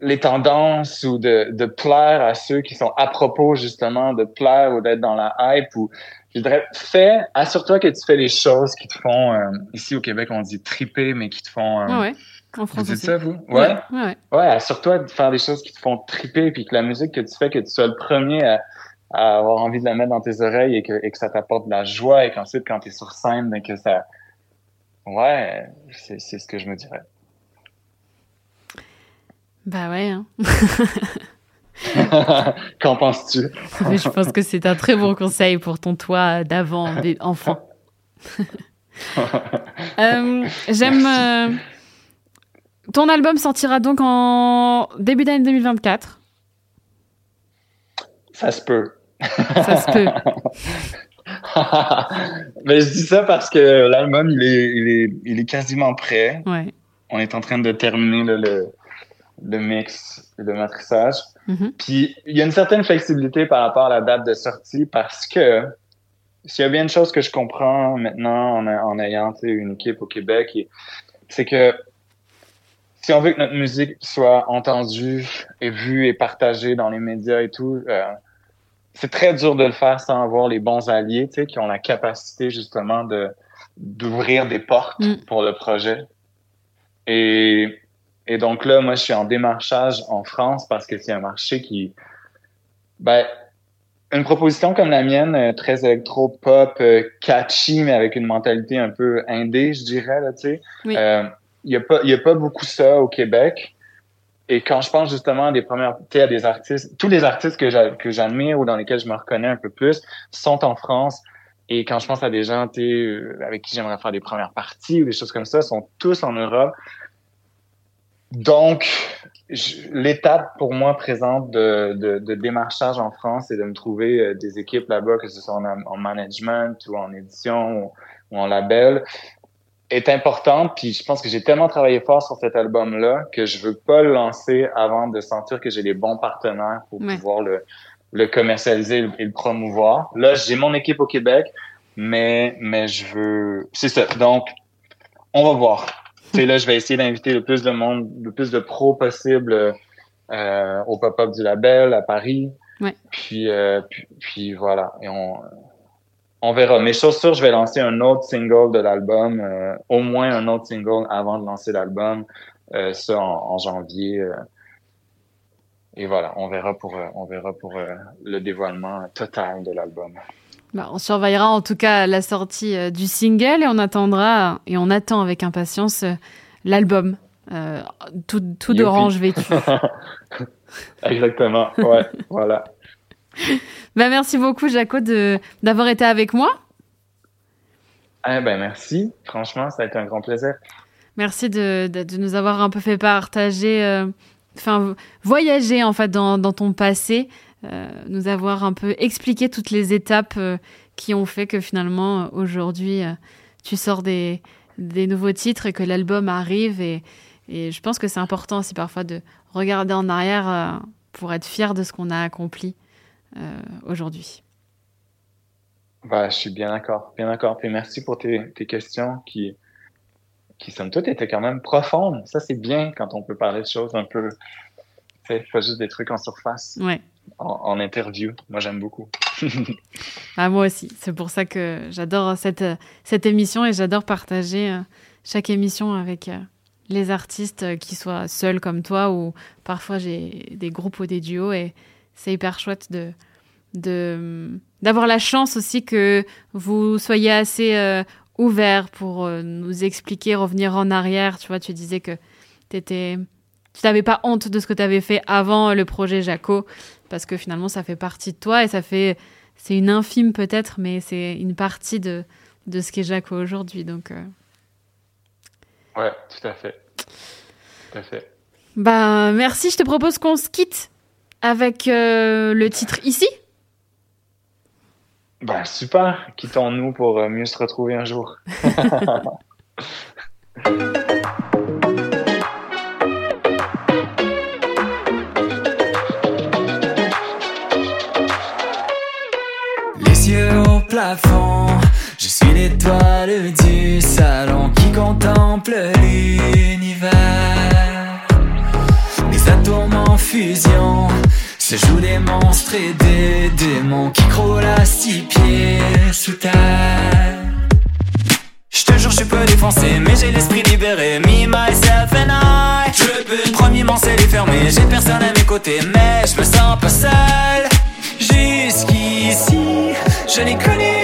les tendances ou de, de plaire à ceux qui sont à propos justement de plaire ou d'être dans la hype ou je dirais fais assure-toi que tu fais les choses qui te font euh, ici au Québec on dit triper mais qui te font euh, Ah ouais, en vous dites aussi. ça vous? Ouais, ouais, ouais. Ouais, assure-toi de faire des choses qui te font triper, puis que la musique que tu fais, que tu sois le premier à, à avoir envie de la mettre dans tes oreilles et que, et que ça t'apporte de la joie, et qu'ensuite, quand tu es sur scène, que ça... ouais, c'est ce que je me dirais. Bah ouais. Hein. Qu'en penses-tu? Je pense que c'est un très bon conseil pour ton toi d'avant, enfant. euh, J'aime. Euh, ton album sortira donc en début d'année 2024. Ça se peut. Ça se peut. Mais je dis ça parce que l'album, il est, il, est, il est quasiment prêt. Ouais. On est en train de terminer le, le, le mix, le matrissage. Mm-hmm. Puis il y a une certaine flexibilité par rapport à la date de sortie parce que s'il y a bien une chose que je comprends maintenant en, en ayant une équipe au Québec, c'est que si on veut que notre musique soit entendue et vue et partagée dans les médias et tout, euh, c'est très dur de le faire sans avoir les bons alliés, qui ont la capacité justement de d'ouvrir des portes Mm. pour le projet. Et et donc là, moi, je suis en démarchage en France parce que c'est un marché qui, ben, une proposition comme la mienne, euh, très électro-pop, euh, catchy, mais avec une mentalité un peu indé, je dirais, là, tu sais. Oui. Euh, il y a pas, y a pas beaucoup ça au Québec. Et quand je pense justement à des premières, tu sais, à des artistes, tous les artistes que j'a- que j'admire ou dans lesquels je me reconnais un peu plus sont en France. Et quand je pense à des gens, tu sais, euh, avec qui j'aimerais faire des premières parties ou des choses comme ça, sont tous en Europe. Donc, l'étape pour moi présente de, de, de démarchage en France, c'est de me trouver euh, des équipes là-bas, que ce soit en, en management ou en édition ou, ou en label, est importante. Puis je pense que j'ai tellement travaillé fort sur cet album-là que je veux pas le lancer avant de sentir que j'ai les bons partenaires pour Ouais. pouvoir le, le commercialiser et et le promouvoir. Là, j'ai mon équipe au Québec, mais mais je veux, c'est ça. Donc, on va voir. Tu sais, là, je vais essayer d'inviter le plus de monde, le plus de pros possible euh, au pop-up du label à Paris. Ouais. Puis, euh, puis, puis voilà. Et on, on verra. Mais chose sûre, je vais lancer un autre single de l'album, euh, au moins un autre single avant de lancer l'album, euh, ça en, en janvier. euh. et voilà, on verra pour, euh, on verra pour le dévoilement total de l'album. Bah, on surveillera en tout cas la sortie euh, du single et on attendra et on attend avec impatience euh, l'album. euh, tout tout d'orange vêtu. Exactement. Ouais, voilà. bah, merci beaucoup, Jaco, de, d'avoir été avec moi. Eh ben merci. Franchement, ça a été un grand plaisir. Merci de, de, de nous avoir un peu fait partager, enfin, voyager en fait dans, dans ton passé, nous avoir un peu expliqué toutes les étapes euh, qui ont fait que finalement, euh, aujourd'hui, euh, tu sors des, des nouveaux titres et que l'album arrive. Et, et je pense que c'est important aussi parfois de regarder en arrière euh, pour être fier de ce qu'on a accompli euh, aujourd'hui. Bah, je suis bien d'accord, bien d'accord. Puis merci pour tes, tes questions qui, qui somme toute étaient quand même profondes. Ça, c'est bien quand on peut parler de choses un peu, pas juste des trucs en surface, Ouais. En, interview. Moi, j'aime beaucoup. Ah, moi aussi. C'est pour ça que j'adore cette, cette émission et j'adore partager euh, chaque émission avec euh, les artistes, euh, qui soient seuls comme toi ou parfois j'ai des groupes ou des duos et c'est hyper chouette de de d'avoir la chance aussi que vous soyez assez ouvert pour nous expliquer, revenir en arrière. Tu vois, tu disais que t'étais, tu n'avais pas honte de ce que tu avais fait avant le projet Jaco parce que finalement ça fait partie de toi et ça fait c'est une infime peut-être, mais c'est une partie de, de ce qu'est Jaco aujourd'hui. Donc, euh, Ouais, tout à fait. Tout à fait. bah, merci. Je te propose qu'on se quitte avec euh, le titre ici. Bah, super. Quittons-nous pour euh, mieux se retrouver un jour. je suis l'étoile du salon qui contemple l'univers. Les atomes en fusion se jouent des monstres et des démons qui croulent à six pieds sous terre. Je te jure, je suis peu défoncé, mais j'ai l'esprit libéré. Me, myself and I. Trippin'. Premier c'est les fermé, j'ai personne à mes côtés, mais je me sens pas seul. Jusqu'ici, je les connais